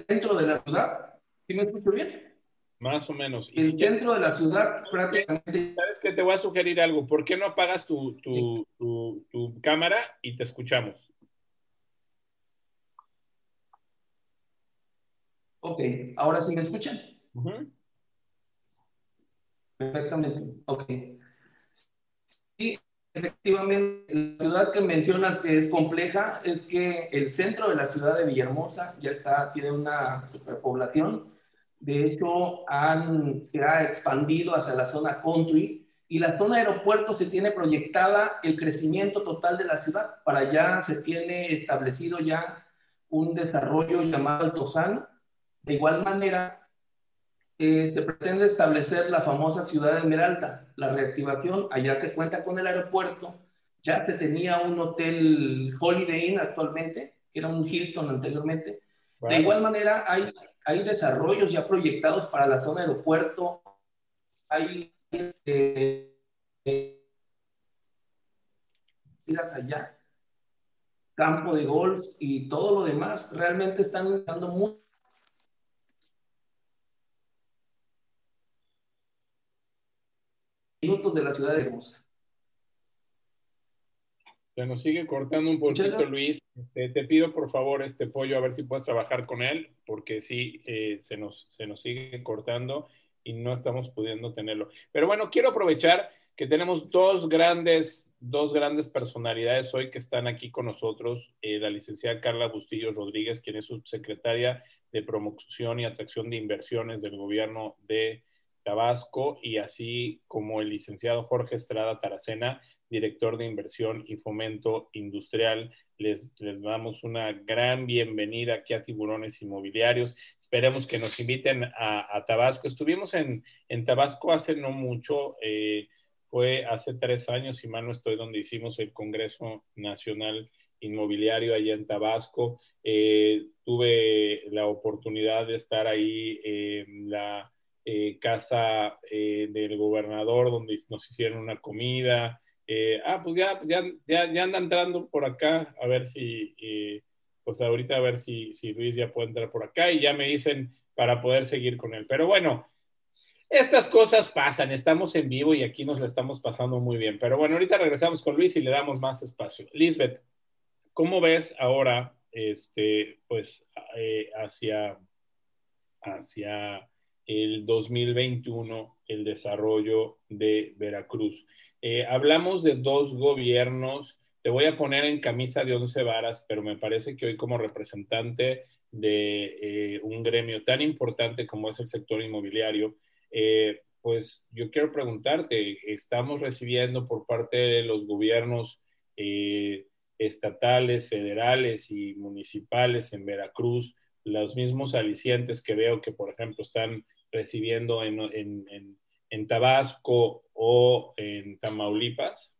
dentro de la ciudad, ¿sí me escucho bien? Más o menos. Y El si quieres, centro de la ciudad prácticamente ¿sabes qué? Te voy a sugerir algo. ¿Por qué no apagas tu, tu, tu, tu cámara y te escuchamos? Ok, ahora sí me escuchan. Perfectamente, ok. Sí, efectivamente, la ciudad que mencionas que es compleja es que el centro de la ciudad de Villahermosa ya está, tiene una superpoblación. De hecho, han, se ha expandido hacia la zona country y la zona aeropuerto se tiene proyectada el crecimiento total de la ciudad. Para allá se tiene establecido ya un desarrollo llamado Altozano. De igual manera, eh, se pretende establecer la famosa ciudad de Esmeralda. La reactivación, allá se cuenta con el aeropuerto, ya se tenía un hotel Holiday Inn actualmente, que era un Hilton anteriormente. De igual manera, hay, hay desarrollos ya proyectados para la zona aeropuerto, hay este, eh, allá, campo de golf y todo lo demás, realmente están dando muy minutos de la ciudad de Hermosa. Se nos sigue cortando un poquito. Luis. Este, te pido por favor este pollo a ver si puedes trabajar con él, porque sí, eh, se, nos, se nos sigue cortando y no estamos pudiendo tenerlo. Pero bueno, quiero aprovechar que tenemos dos grandes, dos grandes personalidades hoy que están aquí con nosotros. Eh, la licenciada Carla Bustillo Rodríguez, quien es subsecretaria de Promoción y Atracción de Inversiones del gobierno de Tabasco, y así como el licenciado Jorge Estrada Taracena, director de inversión y fomento industrial. Les, les damos una gran bienvenida aquí a Tiburones Inmobiliarios. Esperemos que nos inviten a, Tabasco. Estuvimos en, en, Tabasco hace no mucho, eh, fue hace tres años, si mal no estoy, donde hicimos el Congreso Nacional Inmobiliario allá en Tabasco. Eh, tuve la oportunidad de estar ahí en la eh, casa eh, del gobernador, donde nos hicieron una comida. Eh, ah, pues ya, ya, ya, ya, anda entrando por acá, a ver si, pues ahorita a ver si, si, Luis ya puede entrar por acá y ya me dicen para poder seguir con él. Pero bueno, estas cosas pasan, estamos en vivo y aquí nos la estamos pasando muy bien. Pero bueno, ahorita regresamos con Luis y le damos más espacio. Lisbeth, ¿cómo ves ahora, este, pues, hacia, hacia el 2021 el desarrollo de Veracruz? Eh, hablamos de dos gobiernos. Te voy a poner en camisa de once varas, pero me parece que hoy como representante de eh, un gremio tan importante como es el sector inmobiliario, eh, pues yo quiero preguntarte, ¿estamos recibiendo por parte de los gobiernos estatales, federales y municipales en Veracruz los mismos alicientes que veo que, por ejemplo, están recibiendo en, en, en en Tabasco o en Tamaulipas?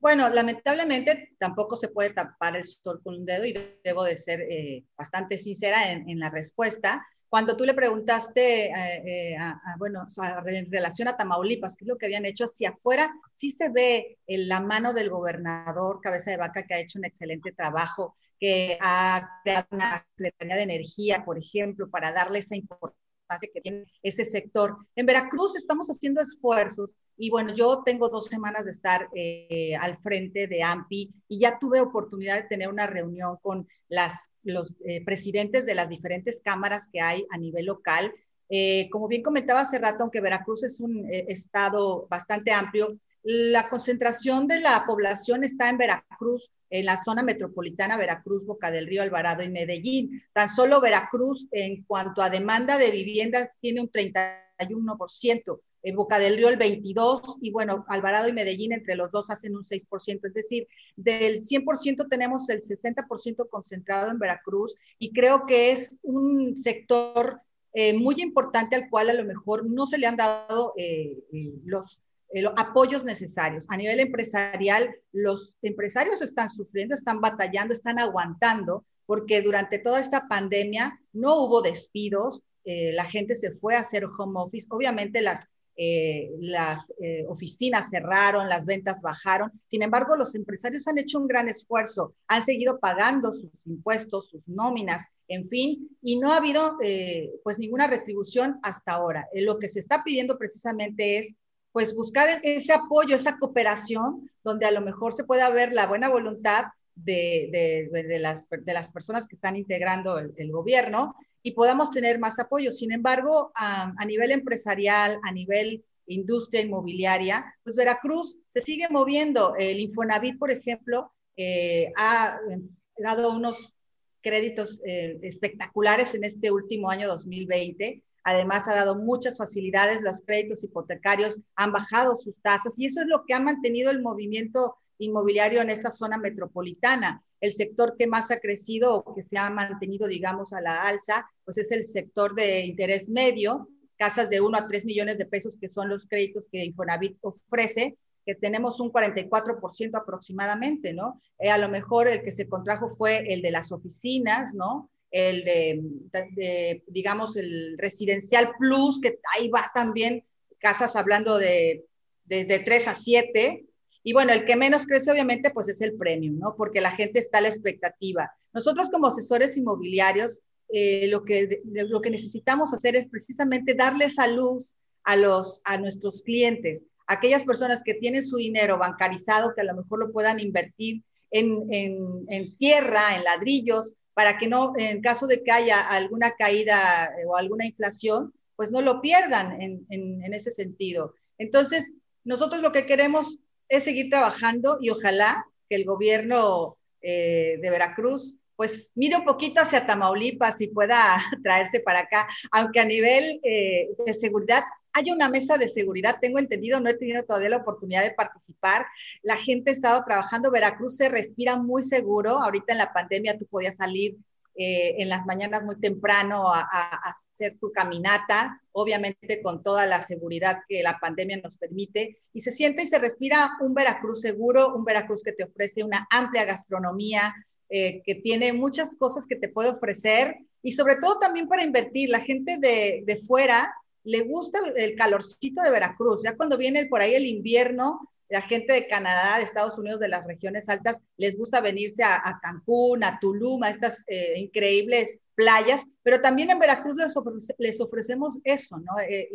Bueno, lamentablemente tampoco se puede tapar el sol con un dedo y debo de ser eh, bastante sincera en, en, la respuesta. Cuando tú le preguntaste, eh, eh, a, a, bueno, o sea, en relación a Tamaulipas, qué es lo que habían hecho hacia afuera, sí se ve en la mano del gobernador Cabeza de Vaca que ha hecho un excelente trabajo, que ha creado una secretaría de energía, por ejemplo, para darle esa importancia que tiene ese sector. En Veracruz estamos haciendo esfuerzos y bueno, yo tengo dos semanas de estar eh, al frente de AMPI y ya tuve oportunidad de tener una reunión con las, los eh, presidentes de las diferentes cámaras que hay a nivel local. Eh, como bien comentaba hace rato, aunque Veracruz es un estado bastante amplio, la concentración de la población está en Veracruz, en la zona metropolitana, Veracruz, Boca del Río, Alvarado y Medellín. Tan solo Veracruz, en cuanto a demanda de viviendas, tiene un 31%, en Boca del Río el 22%, y bueno, Alvarado y Medellín entre los dos hacen un 6%. Es decir, del 100% tenemos el 60% concentrado en Veracruz, y creo que es un sector eh, muy importante al cual a lo mejor no se le han dado eh, eh, los los apoyos necesarios. A nivel empresarial, los empresarios están sufriendo, están batallando, están aguantando, porque durante toda esta pandemia no hubo despidos, eh, la gente se fue a hacer home office, obviamente las, eh, las oficinas cerraron, las ventas bajaron, sin embargo los empresarios han hecho un gran esfuerzo, han seguido pagando sus impuestos, sus nóminas, en fin, y no ha habido pues ninguna retribución hasta ahora. lo que se está pidiendo precisamente es pues buscar ese apoyo, esa cooperación, donde a lo mejor se pueda ver la buena voluntad de, de, las, de las, personas que están integrando el, gobierno y podamos tener más apoyo. Sin embargo, a, a, nivel empresarial, a nivel industria inmobiliaria, pues Veracruz se sigue moviendo. El Infonavit, por ejemplo, eh, ha dado unos créditos eh, espectaculares en este último año 2020 Además, ha dado muchas facilidades, los créditos hipotecarios han bajado sus tasas y eso es lo que ha mantenido el movimiento inmobiliario en esta zona metropolitana. El sector que más ha crecido o que se ha mantenido, digamos, a la alza, pues es el sector de interés medio, casas de 1 a 3 millones de pesos, que son los créditos que Infonavit ofrece, que tenemos un 44% aproximadamente, ¿no? Eh, a lo mejor el que se contrajo fue el de las oficinas, ¿no? El de, digamos, el residencial plus, que ahí va también casas hablando de desde 3 a 7. Y bueno, el que menos crece obviamente pues es el premium, ¿no? Porque la gente está a la expectativa. Nosotros como asesores inmobiliarios, eh, lo, que, lo que necesitamos hacer es precisamente darle esa luz a, los, a nuestros clientes, aquellas personas que tienen su dinero bancarizado, que a lo mejor lo puedan invertir en, en tierra, en ladrillos, para que no, en caso de que haya alguna caída eh, o alguna inflación, pues no lo pierdan en, en, ese sentido. Entonces, nosotros lo que queremos es seguir trabajando y ojalá que el gobierno eh, de Veracruz pues mire un poquito hacia Tamaulipas y pueda traerse para acá, aunque a nivel eh, de seguridad hay una mesa de seguridad, tengo entendido, no he tenido todavía la oportunidad de participar. La gente ha estado trabajando, Veracruz se respira muy seguro. Ahorita en la pandemia tú podías salir eh, en las mañanas muy temprano a, hacer tu caminata, obviamente con toda la seguridad que la pandemia nos permite, y se siente y se respira un Veracruz seguro, un Veracruz que te ofrece una amplia gastronomía, eh, que tiene muchas cosas que te puede ofrecer, y sobre todo también para invertir. La gente de, de fuera le gusta el calorcito de Veracruz. Ya cuando viene por ahí el invierno, la gente de Canadá, de Estados Unidos, de las regiones altas, les gusta venirse a, Cancún, a Tulum, a estas eh, increíbles playas, pero también en Veracruz les, ofrecemos eso, ¿no? Eh,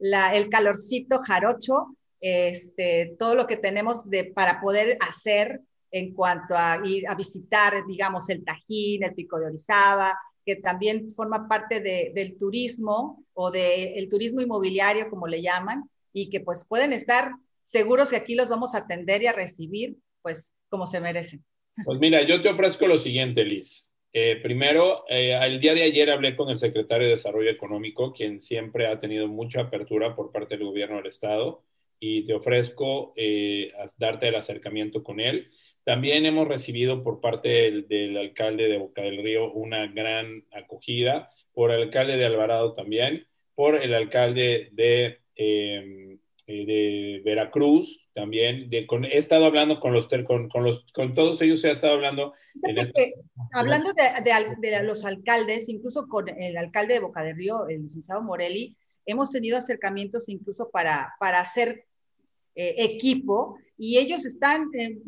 el calorcito jarocho, este, todo lo que tenemos de, para poder hacer en cuanto a ir a visitar, digamos, el Tajín, el Pico de Orizaba, que también forma parte del turismo o del turismo inmobiliario, como le llaman, y que pues pueden estar seguros que aquí los vamos a atender y a recibir, pues como se merecen. Pues mira, yo te ofrezco lo siguiente, Liz. Eh, primero, eh, el día de ayer hablé con el secretario de Desarrollo Económico, quien siempre ha tenido mucha apertura por parte del gobierno del Estado, y te ofrezco eh, darte el acercamiento con él. También hemos recibido por parte del, alcalde de Boca del Río una gran acogida, por el alcalde de Alvarado también, por el alcalde de, em, eh, de Veracruz también. De, con, he estado hablando con, los, con, con, los, con todos ellos, he estado hablando. hablando de, de, los alcaldes, incluso con el alcalde de Boca del Río, el licenciado Morelli, hemos tenido acercamientos incluso para, para hacer eh, equipo y ellos están, en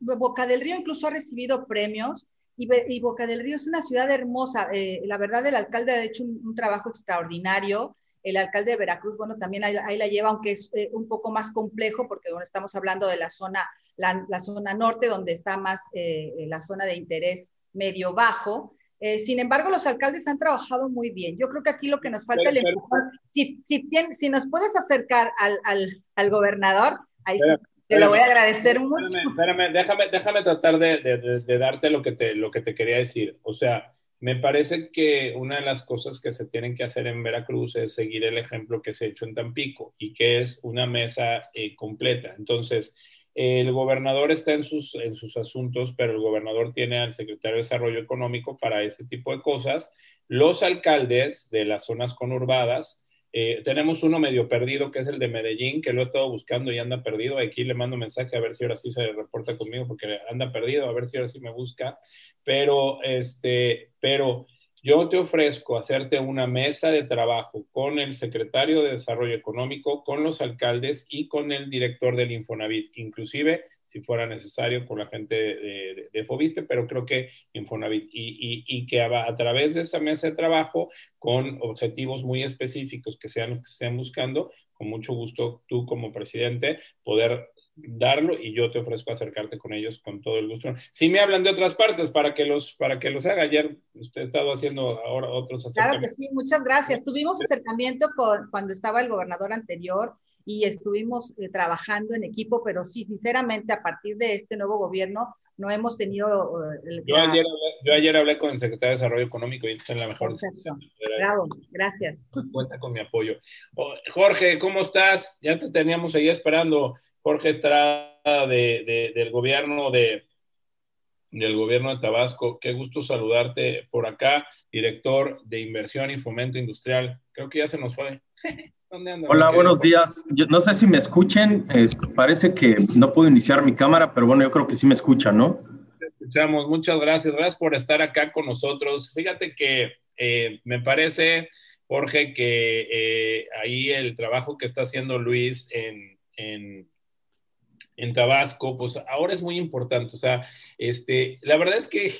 Boca del Río incluso ha recibido premios y, Boca del Río es una ciudad hermosa. Eh, la verdad, el alcalde ha hecho un, trabajo extraordinario. El alcalde de Veracruz, bueno, también ahí, la lleva, aunque es eh, un poco más complejo, porque bueno, estamos hablando de la zona, la, zona norte, donde está más eh, la zona de interés medio-bajo. sin embargo, los alcaldes han trabajado muy bien. Yo creo que aquí lo que nos falta es el si, si, si, nos puedes acercar al, al, al gobernador, ahí sí te lo voy a agradecer mucho. Espérame, déjame, déjame tratar de, de, de, darte lo que, te, lo que te quería decir. O sea, me parece que una de las cosas que se tienen que hacer en Veracruz es seguir el ejemplo que se ha hecho en Tampico y que es una mesa eh, completa. Entonces, el gobernador está en sus, en sus asuntos, pero el gobernador tiene al secretario de Desarrollo Económico para ese tipo de cosas. Los alcaldes de las zonas conurbadas eh, tenemos uno medio perdido, que es el de Medellín, que lo he estado buscando y anda perdido. Aquí le mando mensaje a ver si ahora sí se reporta conmigo, porque anda perdido, a ver si ahora sí me busca. Pero, este, pero yo te ofrezco hacerte una mesa de trabajo con el secretario de Desarrollo Económico, con los alcaldes y con el director del Infonavit. Inclusive si fuera necesario con la gente de, de, Fobiste, pero creo que Infonavit y, y, y que a, a, través de esa mesa de trabajo con objetivos muy específicos que sean que estén buscando, con mucho gusto tú como presidente poder darlo y yo te ofrezco acercarte con ellos con todo el gusto. Si me hablan de otras partes para que los para que los haga ayer usted ha estado haciendo ahora otros acercamientos. Claro que sí, muchas gracias. Tuvimos acercamiento con cuando estaba el gobernador anterior y estuvimos eh, trabajando en equipo, pero sí, sinceramente, a partir de este nuevo gobierno no hemos tenido... Eh, el, yo, ayer, yo, ayer, hablé con el secretario de Desarrollo Económico y está en la mejor Bravo, gracias. Cuenta con mi apoyo. Oh, Jorge, ¿cómo estás? Ya te teníamos ahí esperando. Jorge Estrada de, de, del gobierno de del gobierno de Tabasco. Qué gusto saludarte por acá, director de inversión y fomento industrial. Creo que ya se nos fue. Hola, buenos días. Yo, no sé si me escuchen. Eh, parece que no puedo iniciar mi cámara, pero bueno, yo creo que sí me escuchan, ¿no? Te escuchamos. Muchas gracias. Gracias por estar acá con nosotros. Fíjate que eh, me parece, Jorge, que eh, ahí el trabajo que está haciendo Luis en, en en Tabasco, pues ahora es muy importante. O sea, este, la verdad es que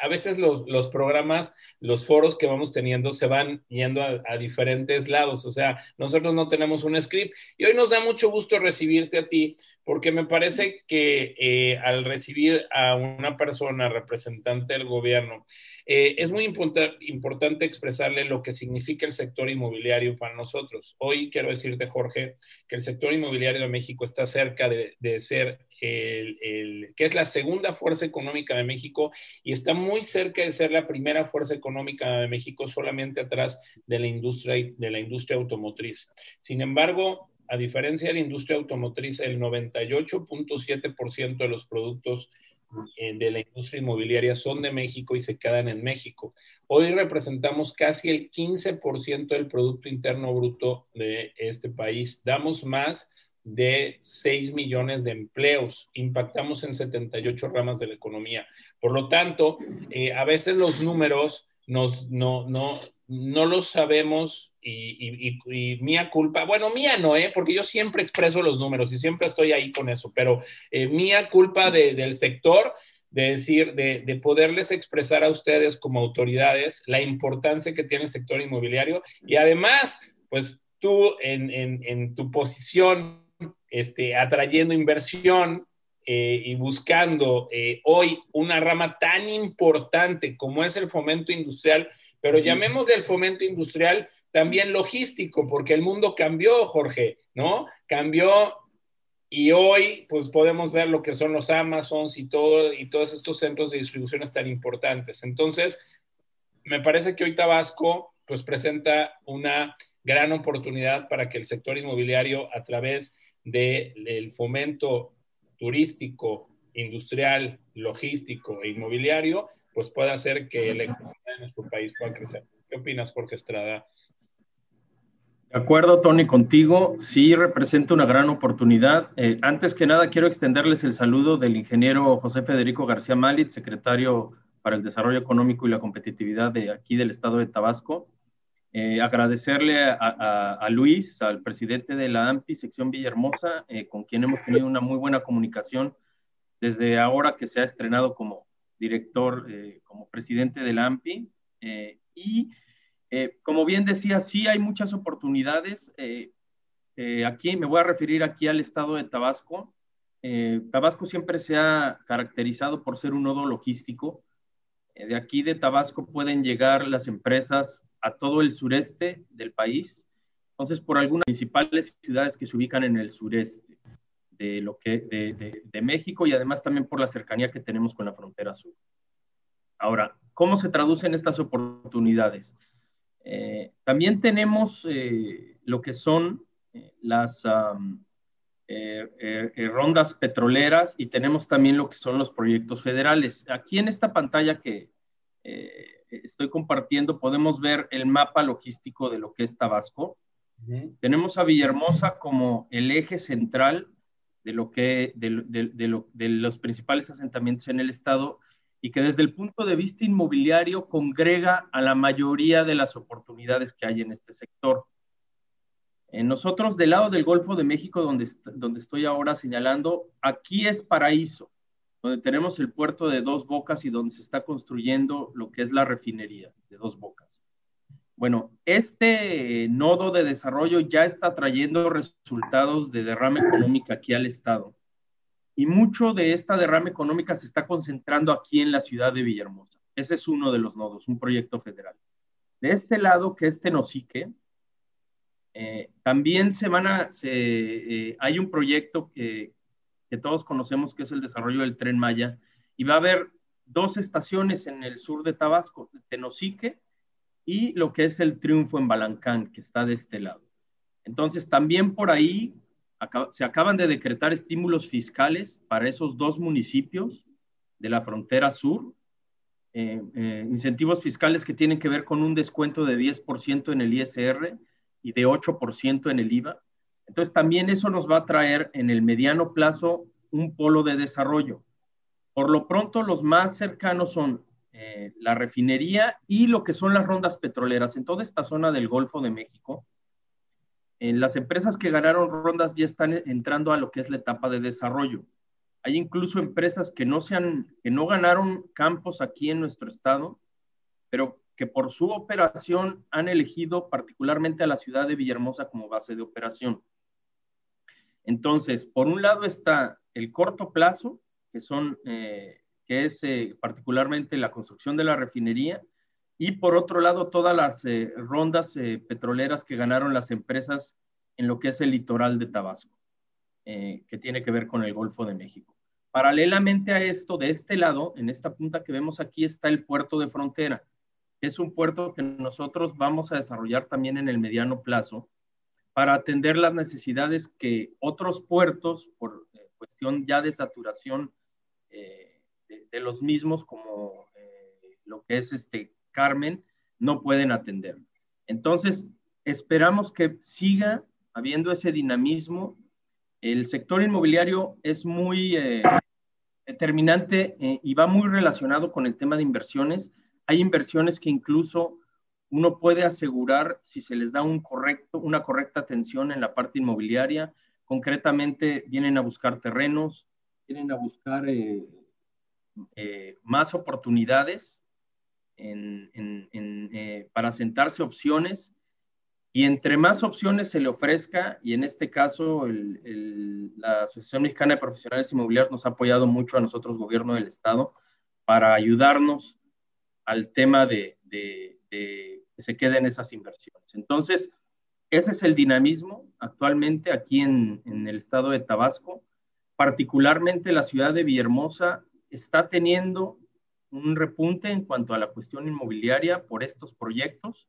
a veces los, los programas, los foros que vamos teniendo se van yendo a, diferentes lados. O sea, nosotros no tenemos un script y hoy nos da mucho gusto recibirte a ti porque me parece que eh, al recibir a una persona representante del gobierno, eh, es muy importante expresarle lo que significa el sector inmobiliario para nosotros. Hoy quiero decirte, Jorge, que el sector inmobiliario de México está cerca de, ser el, que es la segunda fuerza económica de México y está muy cerca de ser la primera fuerza económica de México, solamente atrás de la industria, de la industria automotriz. Sin embargo, a diferencia de la industria automotriz, el 98.7% de los productos eh, de la industria inmobiliaria son de México y se quedan en México. Hoy representamos casi el 15% del Producto Interno Bruto de este país. Damos más de 6 millones de empleos, impactamos en 78 ramas de la economía. Por lo tanto, eh, a veces los números nos, no, no, no lo sabemos y, mía culpa, bueno, mía no, ¿eh? porque yo siempre expreso los números y siempre estoy ahí con eso, pero eh, mía culpa del sector de decir, de, de, poderles expresar a ustedes como autoridades la importancia que tiene el sector inmobiliario y además, pues tú en, en, tu posición, este, atrayendo inversión, eh, y buscando eh, hoy una rama tan importante como es el fomento industrial, pero llamémosle el fomento industrial también logístico, porque el mundo cambió, Jorge, ¿no? Cambió y hoy pues podemos ver lo que son los Amazons y todo y todos estos centros de distribución tan importantes. Entonces, me parece que hoy Tabasco pues presenta una gran oportunidad para que el sector inmobiliario a través del fomento turístico, industrial, logístico e inmobiliario, pues pueda hacer que la economía de nuestro país pueda crecer. ¿Qué opinas, Jorge Estrada? De acuerdo, Tony, contigo. Sí representa una gran oportunidad. Eh, antes que nada, quiero extenderles el saludo del ingeniero José Federico García Malit, secretario para el Desarrollo Económico y la Competitividad de aquí del estado de Tabasco. Eh, agradecerle a, Luis, al presidente de la AMPI, sección Villahermosa, eh, con quien hemos tenido una muy buena comunicación desde ahora que se ha estrenado como, director, como presidente del AMPI. y como bien decía, sí hay muchas oportunidades. aquí me voy a referir aquí al estado de Tabasco. Tabasco siempre se ha caracterizado por ser un nodo logístico. de aquí de Tabasco pueden llegar las empresas a todo el sureste del país. Entonces, por algunas principales ciudades que se ubican en el sureste de, lo que, de, de, México y además también por la cercanía que tenemos con la frontera sur. Ahora, ¿cómo se traducen estas oportunidades? Eh, también tenemos eh, lo que son eh, las rondas petroleras y tenemos también lo que son los proyectos federales. Aquí en esta pantalla que estoy compartiendo podemos ver el mapa logístico de lo que es Tabasco. Tenemos a Villahermosa como el eje central de lo que de, los principales asentamientos en el estado y que desde el punto de vista inmobiliario congrega a la mayoría de las oportunidades que hay en este sector. En nosotros, del lado del Golfo de México, donde, donde estoy ahora señalando, aquí es paraíso donde tenemos el puerto de Dos Bocas y donde se está construyendo lo que es la refinería de Dos Bocas. Bueno, este nodo de desarrollo ya está trayendo resultados de derrama económica aquí al Estado. Y mucho de esta derrama económica se está concentrando aquí en la ciudad de Villahermosa. Ese es uno de los nodos, un proyecto federal. De este lado, que es Tenosique, eh, también se van a, se, eh, hay un proyecto que, que todos conocemos que es el desarrollo del tren Maya, y va a haber dos estaciones en el sur de Tabasco, Tenosique y lo que es el Triunfo en Balancán, que está de este lado. Entonces, también por ahí se acaban de decretar estímulos fiscales para esos dos municipios de la frontera sur, eh, eh, incentivos fiscales que tienen que ver con un descuento de 10% en el ISR y de 8% en el IVA. Entonces, también eso nos va a traer en el mediano plazo un polo de desarrollo. Por lo pronto, los más cercanos son eh, la refinería y lo que son las rondas petroleras. En toda esta zona del Golfo de México, en las empresas que ganaron rondas ya están entrando a lo que es la etapa de desarrollo. Hay incluso empresas que no, que no ganaron campos aquí en nuestro estado, pero que por su operación han elegido particularmente a la ciudad de Villahermosa como base de operación. Entonces, por un lado está el corto plazo, que son, eh, que es eh, particularmente la construcción de la refinería, y por otro lado todas las eh, rondas petroleras que ganaron las empresas en lo que es el litoral de Tabasco, que tiene que ver con el Golfo de México. Paralelamente a esto, de este lado, en esta punta que vemos aquí, está el puerto de frontera. Es un puerto que nosotros vamos a desarrollar también en el mediano plazo, para atender las necesidades que otros puertos, por eh, cuestión ya de saturación eh, de, los mismos, como eh, lo que es este Carmen, no pueden atender. Entonces, esperamos que siga habiendo ese dinamismo. El sector inmobiliario es muy determinante y va muy relacionado con el tema de inversiones. Hay inversiones que incluso uno puede asegurar si se les da una correcta atención en la parte inmobiliaria. Concretamente, vienen a buscar terrenos, vienen a buscar eh, eh, más oportunidades eh, para sentarse opciones. Y entre más opciones se le ofrezca, y en este caso la Asociación Mexicana de Profesionales Inmobiliarios nos ha apoyado mucho a nosotros, gobierno del Estado, para ayudarnos al tema de se queden esas inversiones. Entonces, ese es el dinamismo actualmente aquí en, el estado de Tabasco. Particularmente la ciudad de Villahermosa está teniendo un repunte en cuanto a la cuestión inmobiliaria por estos proyectos,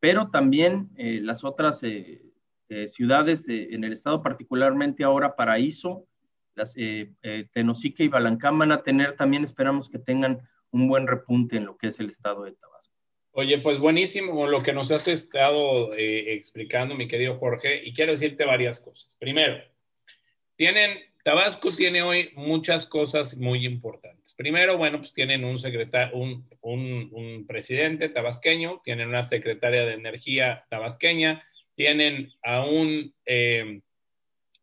pero también eh, las otras eh, eh, ciudades en el estado, particularmente ahora Paraíso, las, Tenosique y Balancán van a tener también, esperamos que tengan un buen repunte en lo que es el estado de Tabasco. Oye, pues buenísimo lo que nos has estado eh, explicando, mi querido Jorge, y quiero decirte varias cosas. Primero, tienen, Tabasco tiene hoy muchas cosas muy importantes. Primero, bueno, pues tienen un secretario, un, presidente tabasqueño, tienen una secretaria de energía tabasqueña, tienen a un eh,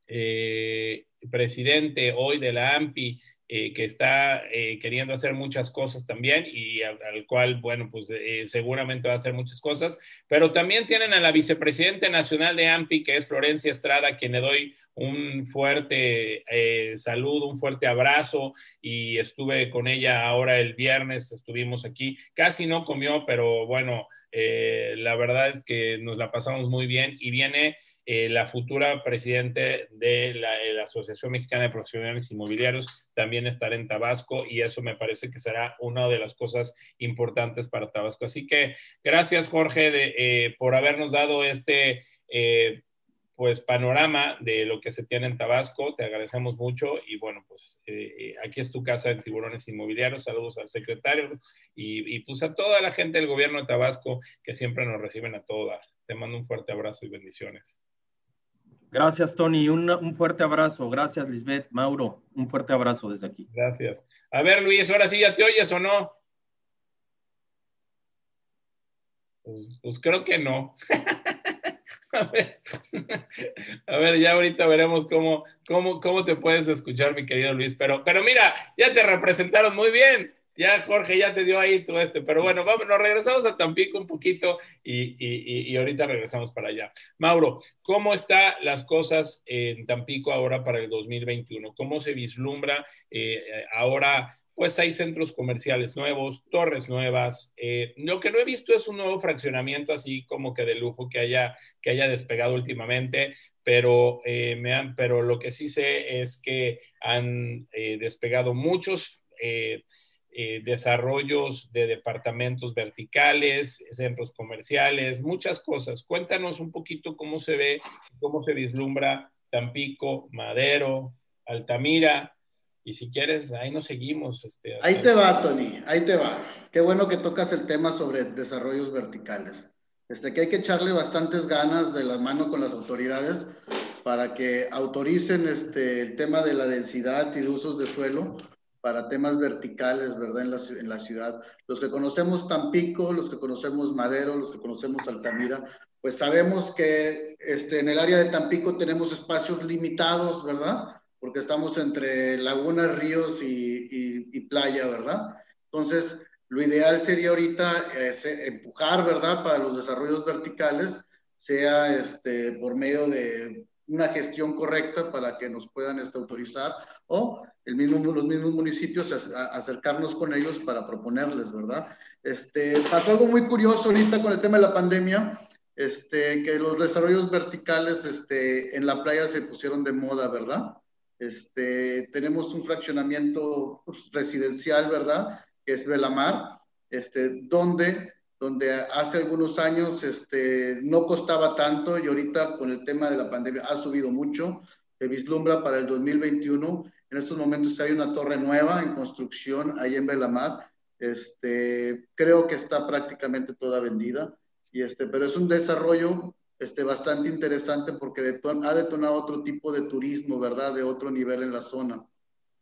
eh, presidente hoy de la AMPI eh, que está eh, queriendo hacer muchas cosas también y al, cual, bueno, pues eh, seguramente va a hacer muchas cosas, pero también tienen a la vicepresidenta nacional de AMPI, que es Florencia Estrada, a quien le doy un fuerte saludo, un fuerte abrazo. Y estuve con ella ahora el viernes, estuvimos aquí, casi no comió, pero bueno, la verdad es que nos la pasamos muy bien y viene eh, la futura presidente de la, Asociación Mexicana de Profesionales Inmobiliarios también estará en Tabasco y eso me parece que será una de las cosas importantes para Tabasco. Así que gracias Jorge eh, por habernos dado este eh, pues panorama de lo que se tiene en Tabasco. Te agradecemos mucho y bueno, pues aquí es tu casa de tiburones inmobiliarios. Saludos al secretario y, y, pues a toda la gente del gobierno de Tabasco que siempre nos reciben a toda. Te mando un fuerte abrazo y bendiciones. Gracias, Tony. Un, fuerte abrazo. Gracias, Lisbeth. Mauro, un fuerte abrazo desde aquí. Gracias. A ver, Luis, ahora sí ya te oyes o no. Pues, pues creo que no. a, ver, ya ahorita veremos cómo, cómo, cómo te puedes escuchar, mi querido Luis. Pero, pero mira, ya te representaron muy bien ya Jorge ya te dio ahí todo este, pero bueno, vamos, nos regresamos a Tampico un poquito y, y, y, ahorita regresamos para allá. Mauro, ¿cómo están las cosas en Tampico ahora para el 2021? ¿Cómo se vislumbra eh, ahora? Pues hay centros comerciales nuevos, torres nuevas. Eh, lo que no he visto es un nuevo fraccionamiento así como que de lujo que haya, que haya despegado últimamente, pero, eh, me han, pero lo que sí sé es que han despegado muchos eh, desarrollos de departamentos verticales, centros comerciales, muchas cosas. Cuéntanos un poquito cómo se ve, cómo se vislumbra Tampico, Madero, Altamira, y si quieres, ahí nos seguimos. Este, ahí te va, Tony, ahí te va. Qué bueno que tocas el tema sobre desarrollos verticales. Este, que hay que echarle bastantes ganas de la mano con las autoridades para que autoricen este, el tema de la densidad y de usos de suelo para temas verticales, ¿verdad? En la, en la, ciudad. Los que conocemos Tampico, los que conocemos Madero, los que conocemos Altamira, pues sabemos que este, en el área de Tampico tenemos espacios limitados, ¿verdad? Porque estamos entre lagunas, ríos y, y, playa, ¿verdad? Entonces, lo ideal sería ahorita empujar, ¿verdad? Para los desarrollos verticales, sea este, por medio de una gestión correcta para que nos puedan este, autorizar o el mismo, los mismos municipios acercarnos con ellos para proponerles, ¿verdad? Este, pasó algo muy curioso ahorita con el tema de la pandemia, este, que los desarrollos verticales este, en la playa se pusieron de moda, ¿verdad? Este, tenemos un fraccionamiento pues, residencial, ¿verdad? Que es Belamar, este, donde donde hace algunos años este, no costaba tanto y ahorita con el tema de la pandemia ha subido mucho. Se vislumbra para el 2021. En estos momentos hay una torre nueva en construcción ahí en Belamar. Este, creo que está prácticamente toda vendida, y este, pero es un desarrollo este, bastante interesante porque ha detonado otro tipo de turismo, ¿verdad? De otro nivel en la zona.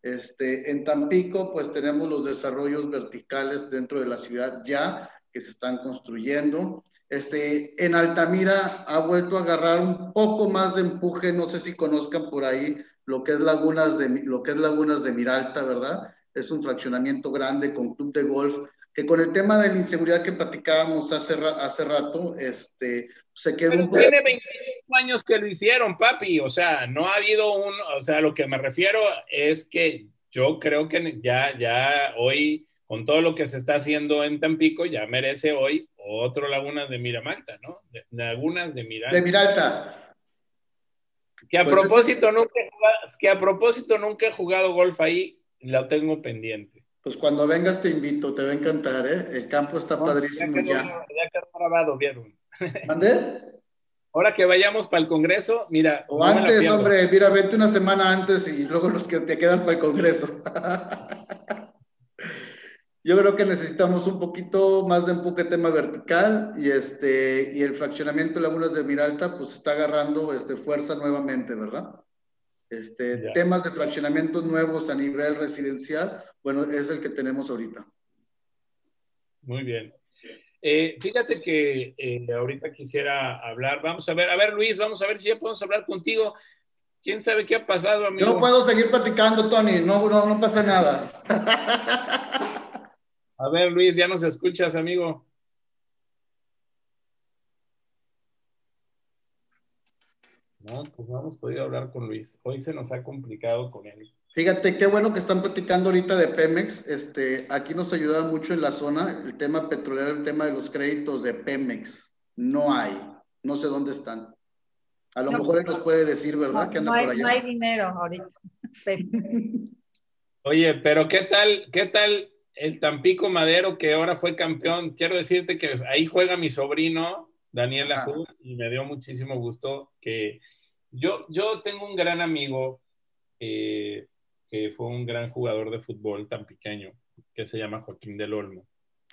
Este, en Tampico, pues tenemos los desarrollos verticales dentro de la ciudad ya que se están construyendo. Este, en Altamira ha vuelto a agarrar un poco más de empuje, no sé si conozcan por ahí lo que es Lagunas de, lo que es Lagunas de Miralta, ¿verdad? Es un fraccionamiento grande con club de golf, que con el tema de la inseguridad que platicábamos hace, hace rato, este, se quedó un poco... Tiene 25 años que lo hicieron, papi, o sea, no ha habido un, o sea, lo que me refiero es que yo creo que ya, ya hoy con todo lo que se está haciendo en Tampico, ya merece hoy otro Lagunas de Miramalta, ¿no? Lagunas de Miralta. De Miralta. Que a, pues propósito nunca he jugado, que a propósito nunca he jugado golf ahí, lo tengo pendiente. Pues cuando vengas te invito, te va a encantar, ¿eh? El campo está padrísimo ya. Ya, ya quedó grabado, ¿vieron? ¿Mande? Ahora que vayamos para el Congreso, mira. O antes, hombre, mira, vete una semana antes y luego los que te quedas para el Congreso. Yo creo que necesitamos un poquito más de empuje tema vertical y, este, y el fraccionamiento de Lagunas de Miralta pues está agarrando este, fuerza nuevamente, ¿verdad? Este, temas de fraccionamientos nuevos a nivel residencial, bueno, es el que tenemos ahorita. Muy bien. Eh, fíjate que eh, ahorita quisiera hablar, vamos a ver, a ver Luis, vamos a ver si ya podemos hablar contigo. ¿Quién sabe qué ha pasado, amigo? Yo puedo seguir platicando, Tony, no, no, no pasa nada. A ver, Luis, ya nos escuchas, amigo. No, pues no hemos podido hablar con Luis. Hoy se nos ha complicado con él. Fíjate, qué bueno que están platicando ahorita de Pemex. Este, aquí nos ayuda mucho en la zona el tema petrolero, el tema de los créditos de Pemex. No hay, no sé dónde están. A lo No, mejor él nos puede decir, ¿verdad? No, que anda no hay, por allá. no hay dinero ahorita. Oye, pero ¿qué tal, qué tal el Tampico Madero que ahora fue campeón? Quiero decirte que ahí juega mi sobrino, Daniel. Ajú, y me dio muchísimo gusto que yo, yo tengo un gran amigo eh, que fue un gran jugador de fútbol tan pequeño, que se llama Joaquín del Olmo.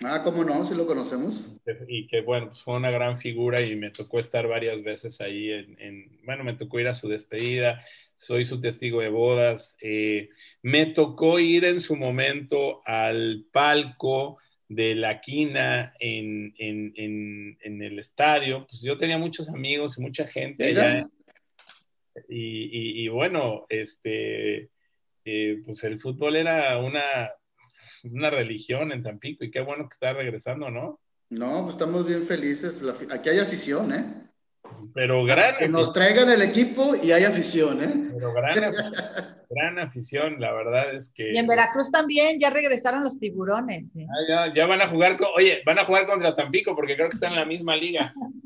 Ah, ¿cómo no? Sí lo conocemos. y que bueno, pues fue una gran figura y me tocó estar varias veces ahí en, en- bueno, me tocó ir a su despedida, soy su testigo de bodas, eh, me tocó ir en su momento al palco de la quina en, en, en, el estadio, pues yo tenía muchos amigos y mucha gente allá y, y- y bueno, este, eh, pues el fútbol era una, una religión en Tampico y qué bueno que está regresando, ¿no? no, pues estamos bien felices. La Aquí hay afición, ¿eh? Pero gran, Que nos traigan el equipo y hay afición, ¿eh? pero gran, gran afición, la verdad es que Y en Veracruz también ya regresaron los tiburones. ¿eh? Ah, ya, ya van a jugar, con- oye, van a jugar contra Tampico porque creo que están en la misma liga.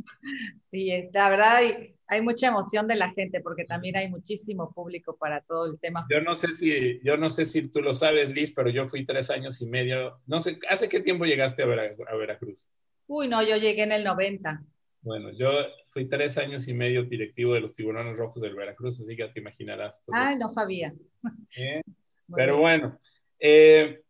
Sí, es- la verdad hay, hay mucha emoción de la gente porque también hay muchísimo público para todo el tema. Yo no sé si, yo no sé si tú lo sabes, Liz, pero yo fui tres años y medio, no sé, ¿hace qué tiempo llegaste a, Vera- a Veracruz? Uy, no, yo llegué en el 90. Bueno, yo fui tres años y medio directivo de los Tiburones Rojos del Veracruz, así que te imaginarás. pues, Ay, no sabía. ¿eh? Pero bien. bueno, eh,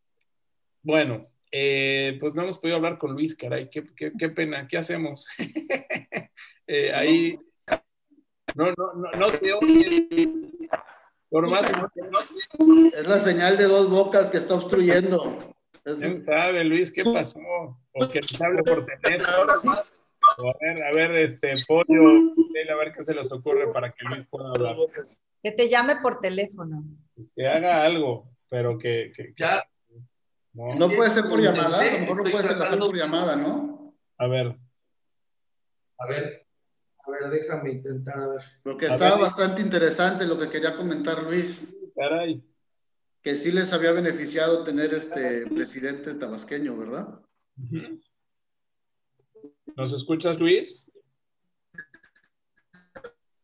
bueno, eh, pues no hemos podido hablar con Luis, caray, qué, qué- qué pena, ¿qué hacemos? Eh, ahí, no, no, no, no se oye. Por más que no se Es la señal de dos bocas que está obstruyendo. ¿Quién sabe, Luis, qué pasó? O que nos hable por teléfono. O a ver, a ver, este, pollo, a ver qué se les ocurre para que Luis pueda hablar. Que te llame por teteléfono. Pues que haga algo, pero que, que- que- Ya, no. No puede ser por llamada, a lo mejor no puede ser por llamada, ¿no? A ver, a ver, a ver, déjame intentar, a ver. Porque A estaba ver. bastante interesante lo que quería comentar Luis, caray. que sí les había beneficiado tener este presidente tabasqueño, ¿verdad? ¿Nos escuchas, Luis?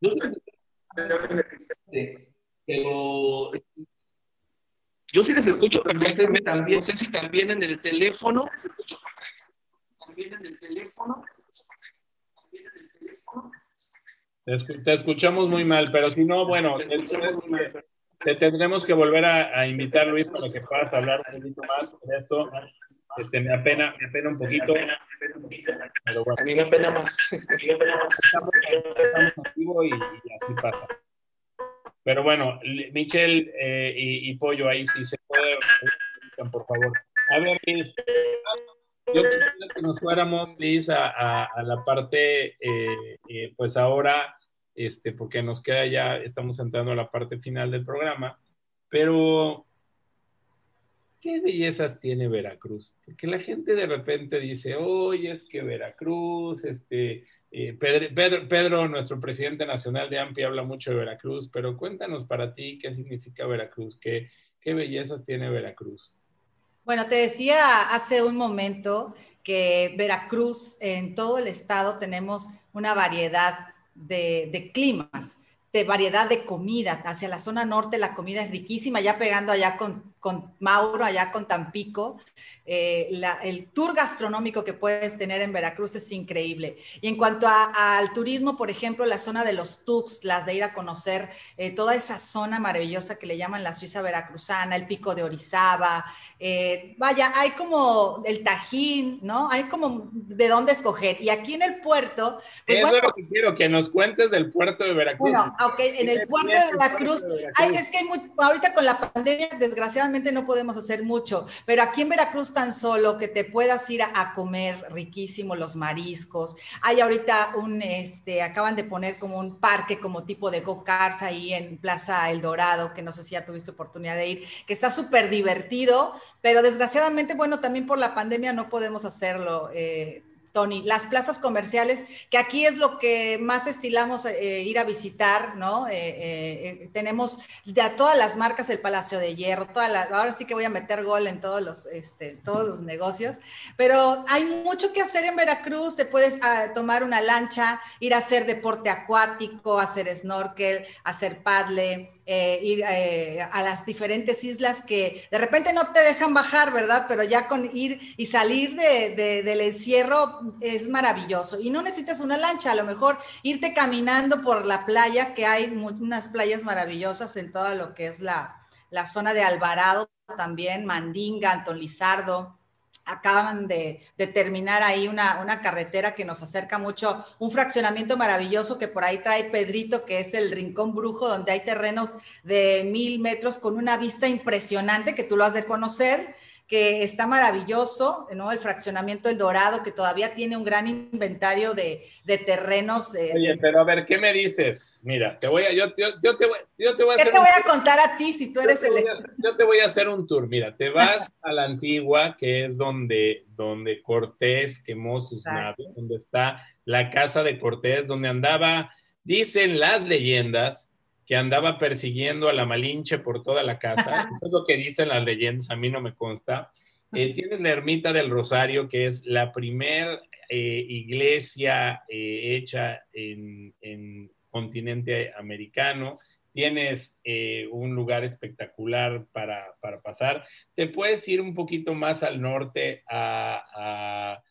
Yo sí les- pero yo sí les escucho perfectamente también. No sé si también en el teléfono. También en el teléfono. También en el teléfono. Te, escu- te escuchamos muy mal, pero si no, bueno, te, te tendremos que volver a, a invitar, Luis, para que puedas hablar un poquito más de esto. Este, me apena, me apena un poquito, pero bueno. A mí me apena más. A mí me apena más. estamos, estamos y, y así pasa. Pero bueno, Michelle eh, y, y Pollo, ahí sí se puede, por favor. A ver, Liz, yo quisiera que nos fuéramos, Liz, a, la parte, eh, eh, pues ahora, este, porque nos queda ya, estamos entrando a la parte final del programa, pero ¿qué bellezas tiene Veracruz? Porque la gente de repente dice, oye, es que Veracruz, este, eh, Pedro, Pedro, Pedro, nuestro presidente nacional de AMPI, habla mucho de Veracruz, pero cuéntanos para ti qué significa Veracruz, qué, qué bellezas tiene Veracruz. Bueno, te decía hace un momento que Veracruz, en todo el estado tenemos una variedad de, climas, de variedad de comida. Hacia la zona norte la comida es riquísima, ya pegando allá con, con Mauro, allá con Tampico. Eh, la- el tour gastronómico que puedes tener en Veracruz es increíble. Y en cuanto a- al turismo, por ejemplo, la zona de los Tuxtlas, de ir a conocer eh, toda esa zona maravillosa que le llaman la Suiza veracruzana, el pico de Orizaba, eh, vaya, hay como el Tajín, ¿no? Hay como de dónde escoger. Y aquí en el puerto, pues Eso bueno, es lo que quiero, que nos cuentes del puerto de Veracruz. bueno, ok, en el ¿Qué puerto de el Veracruz, puerto de ay, Veracruz? es que hay mucho- ahorita con la pandemia, desgraciadamente no podemos hacer mucho, pero aquí en Veracruz tan solo que te puedas ir a, a comer riquísimo los mariscos. Hay ahorita un, este, acaban de poner como un parque como tipo de go-karts ahí en Plaza El Dorado, que no sé si ya tuviste oportunidad de ir, que está súper divertido, pero desgraciadamente, bueno, también por la pandemia no podemos hacerlo. Eh, Tony, las plazas comerciales, que aquí es lo que más estilamos eh, ir a visitar, ¿no? Eh, eh, tenemos de todas las marcas el Palacio de Hierro, ahora sí que voy a meter gol en todos los, este, todos los negocios, pero hay mucho que hacer en Veracruz, te puedes ah, tomar una lancha, ir a hacer deporte acuático, hacer snorkel, hacer paddle, eh, ir eh, a las diferentes islas que de repente no te dejan bajar, ¿verdad? Pero ya con ir y salir de, de, del encierro es maravilloso. Y no necesitas una lancha, a lo mejor irte caminando por la playa, que hay unas playas maravillosas en todo lo que es la, la zona de Alvarado también, Mandinga, Anton Lizardo acaban de, terminar ahí una, una, carretera que nos acerca mucho, un fraccionamiento maravilloso que por ahí trae Pedrito, que es el Rincón Brujo, donde hay terrenos de mil metros con una vista impresionante que tú lo has de conocer que está maravilloso, ¿no? El fraccionamiento El Dorado, que todavía tiene un gran inventario de, de terrenos. Eh, Oye, de... pero a ver, ¿qué me dices? Mira, te voy a, yo, yo, yo te voy, yo te voy a ¿Qué hacer te voy un, a contar a ti si tú eres el... a yo te voy a hacer un tour. Mira, te vas a la antigua, que es donde, donde Cortés quemó sus Exacto. naves, donde está la casa de Cortés, donde andaba, dicen las leyendas, que andaba persiguiendo a la Malinche por toda la casa. Eso es lo que dicen las leyendas, a mí no me consta. Eh, tienes la ermita del Rosario, que es la primer eh, iglesia eh, hecha en, en continente americano. Tienes un lugar espectacular para, para pasar. Te puedes ir un poquito más al norte a, a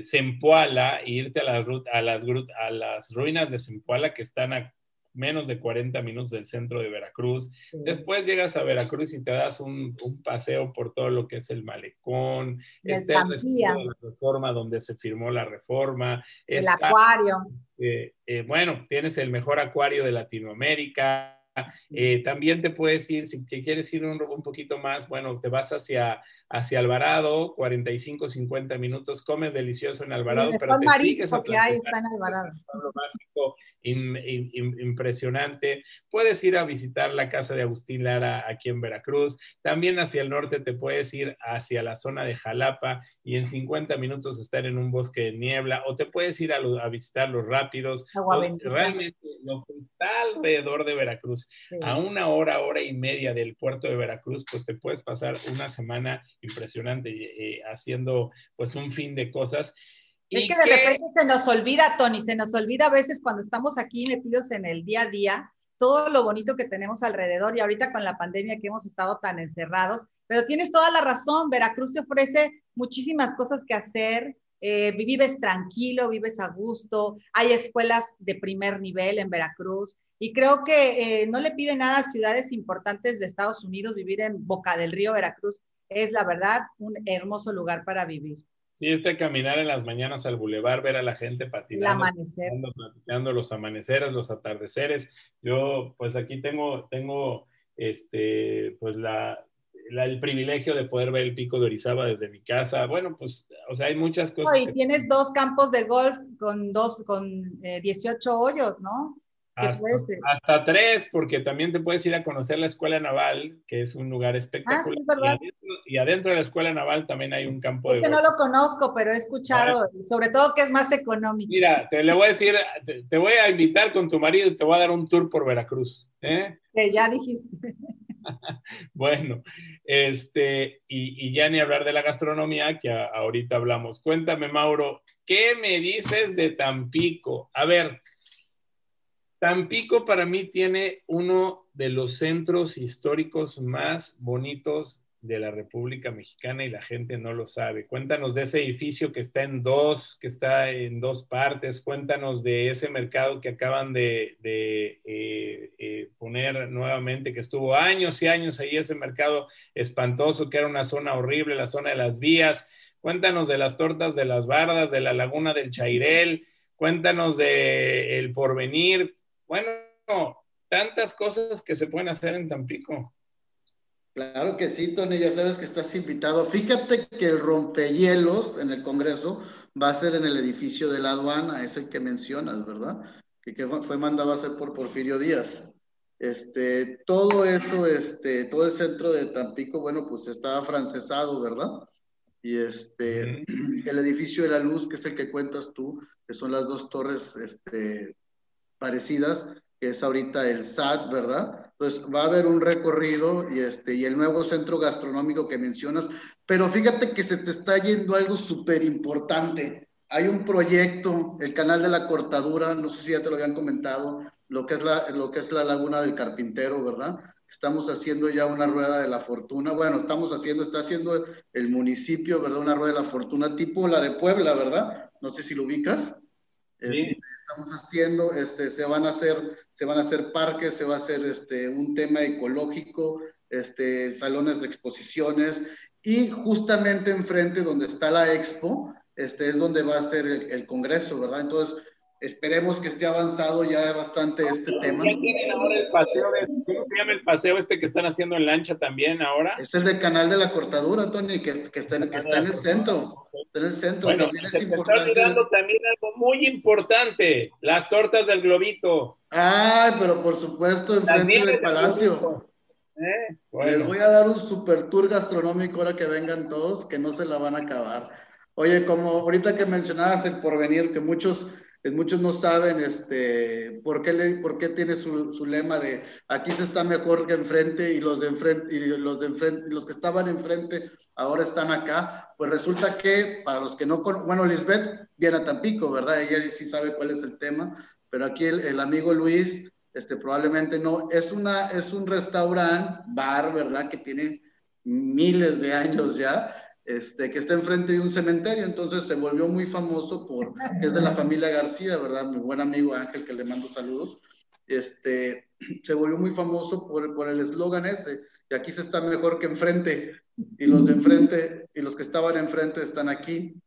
Zempoala, e irte a las, a, las, a las ruinas de Zempoala que están a menos de 40 minutos del centro de Veracruz. Después llegas a Veracruz y te das un, un paseo por todo lo que es el malecón, está el de la reforma donde se firmó la reforma, El está, acuario. eh, eh, bueno, tienes el mejor acuario de Latinoamérica. Eh, también te puedes ir, si te quieres ir un, un poquito más, bueno, te vas hacia, hacia Alvarado, 45, 50 minutos, comes delicioso en Alvarado, el pero te sigues marisco a que hay platicar está en Alvarado. pueblo mágico in- in- in- impresionante. Puedes ir a visitar la casa de Agustín Lara aquí en Veracruz. También hacia el norte te puedes ir hacia la zona de Jalapa y en 50 minutos estar en un bosque de niebla o te puedes ir a, lo- a visitar los rápidos. Agua Lo- bendita. realmente lo que está alrededor de Veracruz, Sí. a una hora, hora y media del puerto de Veracruz, pues te puedes pasar una semana impresionante eh, haciendo pues un fin de cosas. Es ¿Y que de repente se nos olvida, Tony, se nos olvida a veces cuando estamos aquí metidos en el día a día, todo lo bonito que tenemos alrededor y ahorita con la pandemia que hemos estado tan encerrados, pero tienes toda la razón, Veracruz te ofrece muchísimas cosas que hacer, eh, vives tranquilo, vives a gusto, hay escuelas de primer nivel en Veracruz y creo que eh, no le pide nada a ciudades importantes de Estados Unidos vivir en Boca del Río, Veracruz, es la verdad un hermoso lugar para vivir. Irte a caminar en las mañanas al bulevar, ver a la gente El patinando, amanecer. platicando, los amaneceres, los atardeceres. Yo, pues aquí tengo, tengo este, pues la, la- el privilegio de poder ver el pico de Orizaba desde mi casa. Bueno, pues, o sea, hay muchas cosas. y que- tienes dos campos de golf con dos, con eh, 18 hoyos, ¿no? hasta tres, porque también te puedes ir a conocer la Escuela Naval, que es un lugar espectacular. Ah, sí, es verdad. Y adentro, de la Escuela Naval también hay un campo de Este no golf. lo conozco, pero he escuchado, sobre todo que es más económico. Mira, te le voy a decir, te, te voy a invitar con tu marido y te voy a dar un tour por Veracruz. ¿eh? Que ya dijiste. Bueno, este, y, y ya ni hablar de la gastronomía, que a- ahorita hablamos. Cuéntame, Mauro, ¿qué me dices de Tampico? A ver, Tampico para mí tiene uno de los centros históricos más bonitos de la República Mexicana y la gente no lo sabe. Cuéntanos de ese edificio que está en dos, que está en dos partes. Cuéntanos de ese mercado que acaban de, eh, eh, poner nuevamente, que estuvo años y años ahí, ese mercado espantoso, que era una zona horrible, la zona de las vías. Cuéntanos de las tortas de las bardas, de la laguna del Chairel. Cuéntanos de el porvenir. Bueno, tantas cosas que se pueden hacer en Tampico. Claro que sí, Tony, ya sabes que estás invitado. Fíjate que el rompehielos en el Congreso va a ser en el edificio de la aduana, es el que mencionas, ¿verdad? Que, que fue mandado a hacer por Porfirio Díaz. Este, todo eso, este, todo el centro de Tampico, bueno, pues estaba francesado, ¿verdad? Y este, el edificio de la luz, que es el que cuentas tú, que son las dos torres este, parecidas, que es ahorita el SAT, ¿verdad? Pues va a haber un recorrido y, este, y el nuevo centro gastronómico que mencionas, pero fíjate que se te está yendo algo súper importante. Hay un proyecto, el canal de la cortadura, no sé si ya te lo habían comentado, lo que es la, lo que es la laguna del carpintero, ¿verdad? Estamos haciendo ya una rueda de la fortuna. Bueno, estamos haciendo, está haciendo el municipio, ¿verdad? Una rueda de la fortuna tipo la de Puebla, ¿verdad? No sé si lo ubicas. Este, estamos haciendo, este, se van a hacer, se van a hacer parques, se va a hacer este, un tema ecológico, este, salones de exposiciones y justamente enfrente donde está la expo, este, es donde va a ser el, el congreso, ¿verdad? Entonces, Esperemos que esté avanzado ya bastante este tema. Ya tienen ahora el paseo de, ¿cómo se llama el paseo este que están haciendo en lancha también ahora? Es el del canal de la cortadura, Tony, que, que, está, en, que está en el centro. Está en el centro. Bueno, también es se importante. está olvidando también algo muy importante, las tortas del globito. Ay, pero por supuesto, enfrente del palacio. ¿Eh? Les voy a dar un super tour gastronómico ahora que vengan todos, que no se la van a acabar. Oye, como ahorita que mencionabas el porvenir, que muchos, muchos no saben este, por qué, le, por qué tiene su, lema de aquí se está mejor que enfrente y los de enfrente y los de los que estaban enfrente ahora están acá. Pues resulta que para los que no con, bueno, Lisbeth viene a Tampico, ¿verdad? Ella sí sabe cuál es el tema, pero aquí el, el amigo Luis, este, probablemente no, es una, es un restaurante, bar, ¿verdad? Que tiene miles de años ya, este, que está enfrente de un cementerio, entonces se volvió muy famoso por, que es de la familia García, ¿verdad? Mi buen amigo Ángel, que le mando saludos, este, se volvió muy famoso por, por el eslogan ese, y aquí se está mejor que enfrente, y los de enfrente, y los que estaban enfrente están aquí.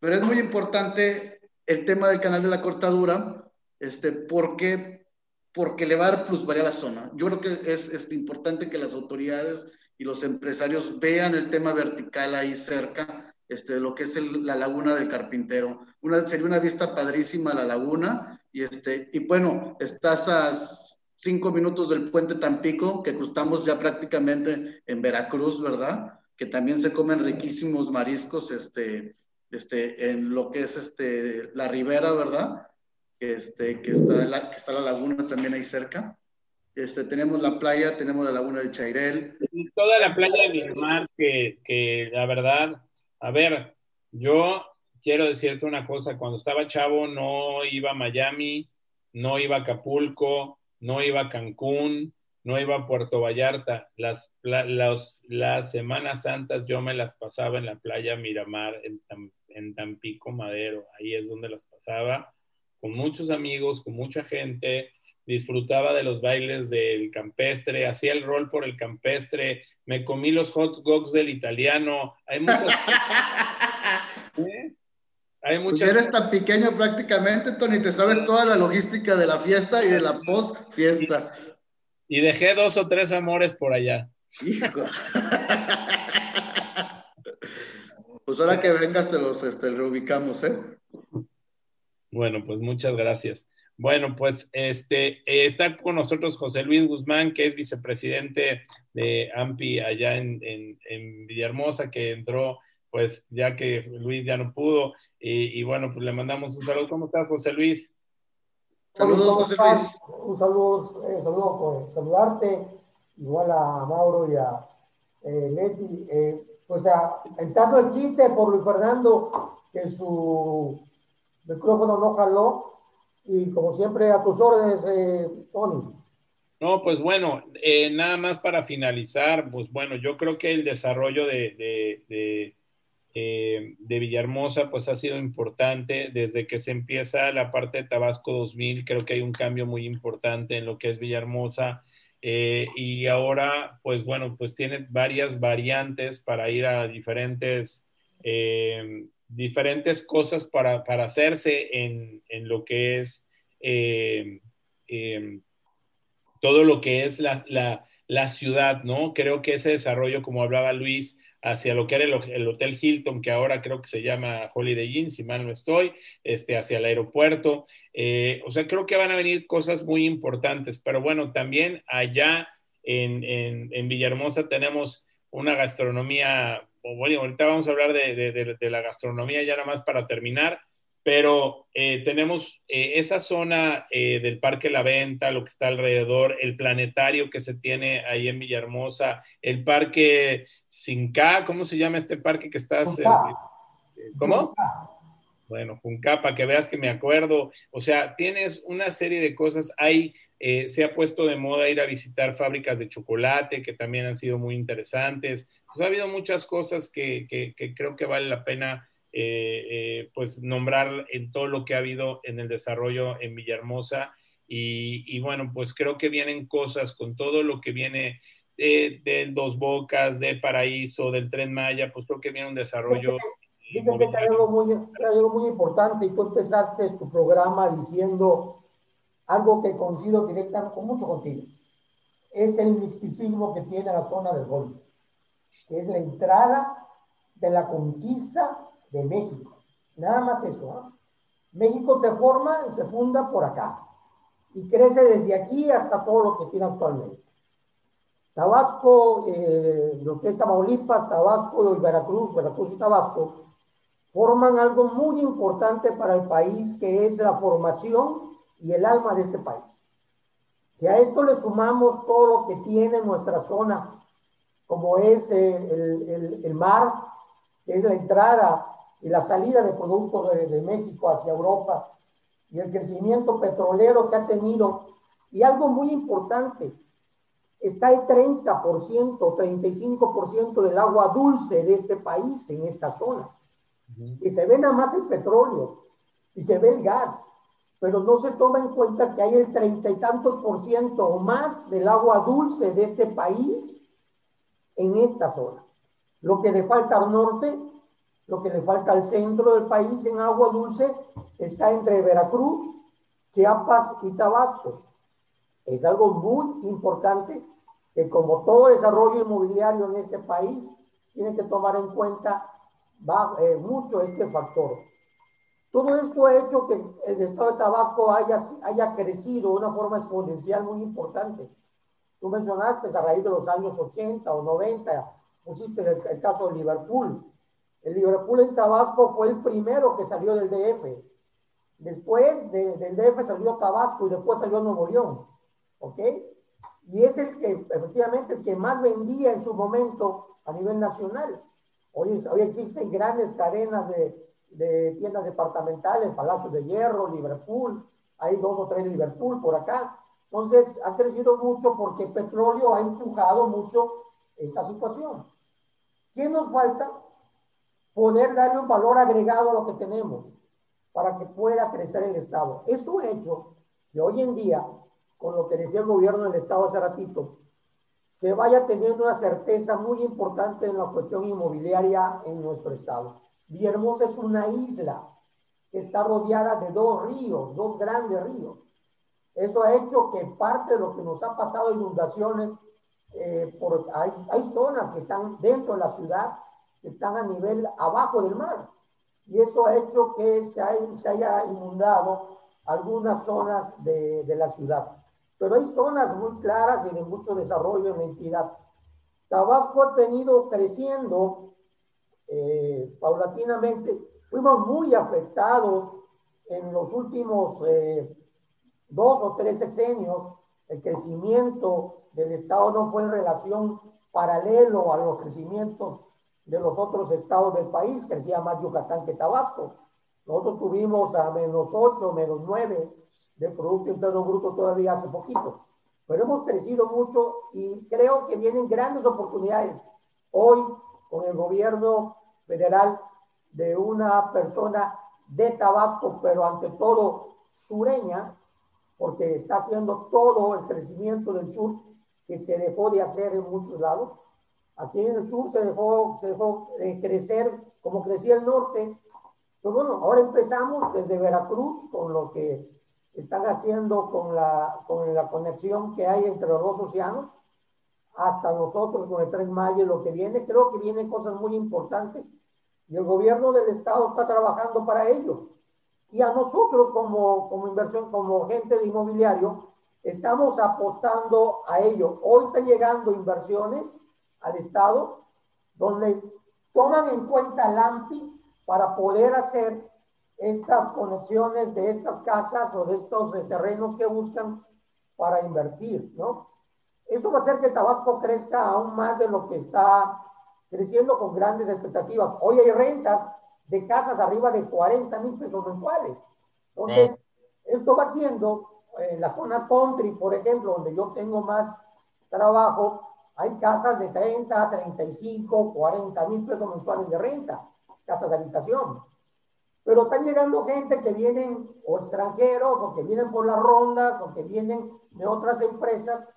Pero es muy importante el tema del canal de la cortadura, este, porque, porque le va a dar plusvalía a la zona. Yo creo que es, es importante que las autoridades y los empresarios vean el tema vertical ahí cerca, este, lo que es el- la laguna del carpintero. Una, sería una vista padrísima la laguna y, este, y bueno, estás a cinco minutos del puente Tampico, que cruzamos ya prácticamente en Veracruz, ¿verdad? Que también se comen riquísimos mariscos este, este, en lo que es este, la ribera, ¿verdad? Este, que, está la, que está la laguna también ahí cerca. Este, tenemos la playa, tenemos la laguna del Chairel, toda la playa de Miramar, que, que la verdad, a ver, yo quiero decirte una cosa, cuando estaba chavo no iba a Miami, no iba a Acapulco, no iba a Cancún, no iba a Puerto Vallarta. Las, pla- los- las Semanas Santas yo me las pasaba en la playa Miramar, en, en Tampico, Madero. Ahí es donde las pasaba, con muchos amigos, con mucha gente. Disfrutaba de los bailes del campestre, hacía el rol por el campestre, me comí los hot dogs del italiano. Hay muchas. ¿eh? Hay Pues muchas. eres tan pequeño prácticamente, Tony, te sabes toda la logística de la fiesta y de la post fiesta. Y dejé dos o tres amores por allá. Hijo. Pues ahora que vengas te los este, reubicamos, ¿eh? Bueno, pues muchas gracias. Bueno, pues este está con nosotros José Luis Guzmán, que es vicepresidente de AMPI allá en, en- en Villahermosa, que entró, pues ya que Luis ya no pudo. Y, y bueno, pues le mandamos un saludo. ¿Cómo estás, José Luis? Saludos, ¿Cómo José? Luis. Un saludo, eh, saludo, pues, saludarte, igual a Mauro y a eh, Leti. Eh, pues a, entrando el quite por Luis Fernando, que su micrófono no jaló, y como siempre a tus órdenes, eh, Tony. No, pues bueno, eh, nada más para finalizar, pues bueno, yo creo que el desarrollo de, de, de, eh, Villahermosa pues ha sido importante desde que se empieza la parte de Tabasco 2000, creo que hay un cambio muy importante en lo que es Villahermosa y ahora pues bueno, pues tiene varias variantes para ir a diferentes, diferentes cosas para, para hacerse en, en lo que es... eh, eh, todo lo que es la, la, la ciudad, ¿no? Creo que ese desarrollo, como hablaba Luis, hacia lo que era el, Hotel Hilton, que ahora creo que se llama Holiday Inn, si mal no estoy, este, hacia el aeropuerto. Eh, o sea, creo que van a venir cosas muy importantes, pero bueno, también allá en, en, Villahermosa tenemos una gastronomía, bueno, ahorita vamos a hablar de, de la gastronomía ya nada más para terminar, pero eh, tenemos eh, esa zona eh, del Parque La Venta, lo que está alrededor, el planetario que se tiene ahí en Villahermosa, el Parque Sinca, ¿cómo se llama este parque que estás? ¿Cómo? Bueno, Junca, para que veas que me acuerdo. O sea, tienes una serie de cosas. Hay, se ha puesto de moda ir a visitar fábricas de chocolate, que también han sido muy interesantes. Pues ha habido muchas cosas que, que creo que vale la pena eh, eh, pues nombrar en todo lo que ha habido en el desarrollo en Villahermosa. Y, bueno, pues creo que vienen cosas con todo lo que viene de, Dos Bocas, de Paraíso, del Tren Maya, pues creo que viene un desarrollo. Fíjate que hay algo, muy, algo muy importante y tú empezaste tu programa diciendo algo que coincido directamente con mucho contigo. Es el misticismo que tiene la zona del Golfo, que es la entrada de la conquista de México. Nada más eso. México se forma y se funda por acá. Y crece desde aquí hasta todo lo que tiene actualmente. Tabasco, eh, lo que es Tamaulipas, Tabasco, Veracruz, Veracruz y Tabasco, forman algo muy importante para el país, que es la formación y el alma de este país. Si a esto le sumamos todo lo que tiene nuestra zona, como es el, el, el mar, que es la entrada y la salida de productos de, México hacia Europa y el crecimiento petrolero que ha tenido. Y algo muy importante, está el 30%, 35% del agua dulce de este país en esta zona. Y se ve nada más el petróleo y se ve el gas, pero no se toma en cuenta que hay el treinta y tantos por ciento o más del agua dulce de este país en esta zona. Lo que le falta al norte lo que le falta al centro del país en agua dulce está entre Veracruz, Chiapas y Tabasco. Es algo muy importante que como todo desarrollo inmobiliario en este país, tiene que tomar en cuenta eh, mucho este factor. Todo esto ha hecho que el estado de Tabasco haya, haya crecido de una forma exponencial muy importante. Tú mencionaste a raíz de los años 80 o 90, pusiste el, el caso de Liverpool, el Liverpool en Tabasco fue el primero que salió del DF. Después del DF salió Tabasco y después salió Nuevo León. ¿Ok? Y es el que, efectivamente, el que más vendía en su momento a nivel nacional. Hoy, hoy existen grandes cadenas de, de tiendas departamentales, Palacio de Hierro, Liverpool, hay dos o tres Liverpool por acá. Entonces, ha crecido mucho porque el petróleo ha empujado mucho esta situación. ¿Qué nos falta? poder darle un valor agregado a lo que tenemos para que pueda crecer el Estado. Eso ha hecho que hoy en día, con lo que decía el gobierno del Estado hace ratito, se vaya teniendo una certeza muy importante en la cuestión inmobiliaria en nuestro Estado. Villahermosa es una isla que está rodeada de dos ríos, dos grandes ríos. Eso ha hecho que parte de lo que nos ha pasado inundaciones, eh, hay, hay zonas que están dentro de la ciudad están a nivel abajo del mar. Y eso ha hecho que se, haya inundado algunas zonas de, la ciudad. Pero hay zonas muy claras y de mucho desarrollo en la entidad. Tabasco ha tenido creciendo eh, paulatinamente. Fuimos muy afectados en los últimos eh, dos o tres sexenios. El crecimiento del Estado no fue en relación paralelo a los crecimientos de los otros estados del país, crecía más Yucatán que Tabasco. Nosotros tuvimos a menos 8, menos 9 del Producto Interno Bruto todavía hace poquito. Pero hemos crecido mucho y creo que vienen grandes oportunidades. Hoy, con el gobierno federal de una persona de Tabasco, pero ante todo sureña, porque está haciendo todo el crecimiento del sur que se dejó de hacer en muchos lados Aquí en el sur se dejó, se dejó eh, crecer como crecía el norte. Pero bueno, ahora empezamos desde Veracruz con lo que están haciendo con la, con la conexión que hay entre los dos océanos. hasta nosotros con el Tren Maya, lo que viene, creo que vienen cosas muy importantes y el gobierno del estado está trabajando para ello. Y a nosotros como, como inversión, como gente de inmobiliario, estamos apostando a ello. Hoy están llegando inversiones al estado donde toman en cuenta el AMPI para poder hacer estas conexiones de estas casas o de estos terrenos que buscan para invertir, ¿no? Eso va a hacer que Tabasco crezca aún más de lo que está creciendo con grandes expectativas. Hoy hay rentas de casas arriba de 40 mil pesos mensuales. Entonces, esto va siendo, en la zona country, por ejemplo, donde yo tengo más trabajo, hay casas de 30, 35, 40 mil pesos mensuales de renta, casas de habitación. Pero están llegando gente que vienen o extranjeros o que vienen por las rondas o que vienen de otras empresas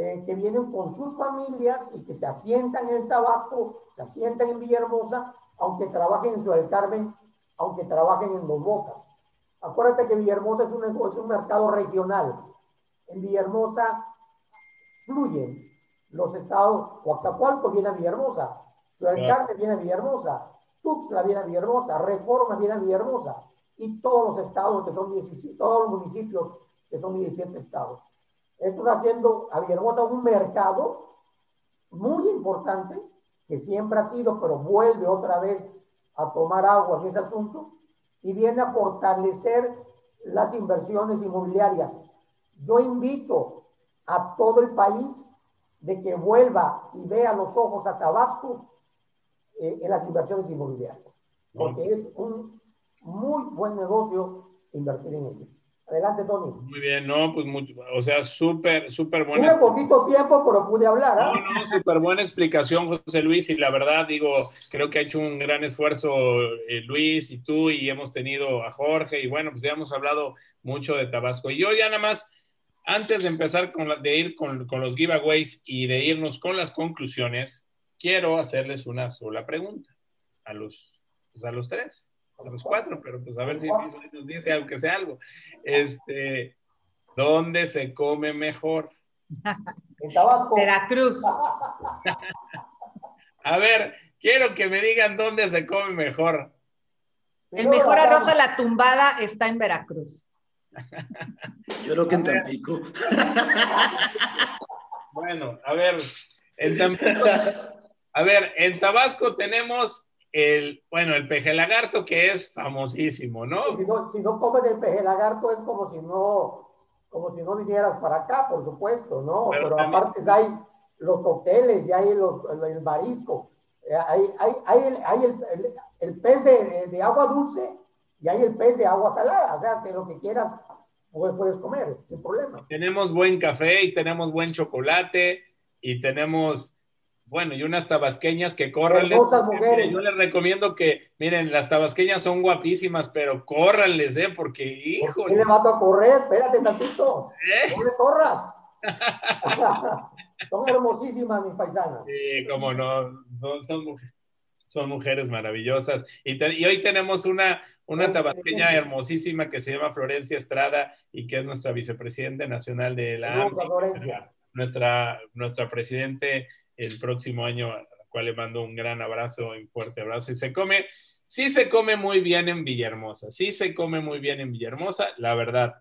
eh, que vienen con sus familias y que se asientan en Tabasco, se asientan en Villahermosa, aunque trabajen en Ciudad del Carmen, aunque trabajen en Dos Bocas. Acuérdate que Villahermosa es un, es un mercado regional. En Villahermosa fluyen los estados, Coatzacoalcos viene a Villahermosa, Ciudad del Carmen viene a Villahermosa, Tuxtla viene a Villahermosa, Reforma viene a Villahermosa, y todos los estados que son 17, todos los municipios que son 17 estados. Esto está haciendo a Villahermosa un mercado muy importante, que siempre ha sido, pero vuelve otra vez a tomar agua en ese asunto, y viene a fortalecer las inversiones inmobiliarias. Yo invito a todo el país de que vuelva y vea los ojos a Tabasco eh, en las inversiones inmobiliarias, porque es un muy buen negocio invertir en ello. Adelante, Tony. Muy bien, no, pues, mucho, o sea, súper, súper buena. Tuve poquito tiempo, pero pude hablar. ¿eh? No, no, súper buena explicación, José Luis, y la verdad, digo, creo que ha hecho un gran esfuerzo eh, Luis y tú, y hemos tenido a Jorge, y bueno, pues ya hemos hablado mucho de Tabasco. Y yo ya nada más, antes de empezar con la, de ir con, con los giveaways y de irnos con las conclusiones, quiero hacerles una sola pregunta a los, pues a los tres a los cuatro, pero pues a ver si nos dice aunque sea algo. Este, ¿dónde se come mejor? En Tabasco. Veracruz. a ver, quiero que me digan dónde se come mejor. El mejor arroz a la tumbada está en Veracruz. Yo creo que en Tampico. Bueno, a ver, en Tampico, a ver, en Tabasco tenemos el, bueno, el peje lagarto que es famosísimo, ¿no? Si no, si no comes el peje lagarto es como si no, como si no vinieras para acá, por supuesto, ¿no? Pero, Pero aparte hay los cócteles y hay los, el marisco, eh, hay, hay, hay, el, hay el, el, el, pez de, de, agua dulce y hay el pez de agua salada, o sea, que lo que quieras pues, puedes comer, sin problema. Tenemos buen café y tenemos buen chocolate y tenemos bueno, y unas tabasqueñas que corran. Yo les recomiendo que, miren, las tabasqueñas son guapísimas, pero córranles, ¿eh? Porque, hijo. ¿Qué le vas a correr? Espérate tantito. ¿Eh? No le corras. son hermosísimas mis paisanas. Sí, cómo no. son, son, mujeres maravillosas. Y, y, hoy tenemos una, una tabasqueña hermosísima que se llama Florencia Estrada y que es nuestra vicepresidenta nacional de la Nuestra, nuestra presidente el próximo año, a la cual le mando un gran abrazo, un fuerte abrazo. Y se come, sí se come muy bien en Villahermosa, sí se come muy bien en Villahermosa, la verdad.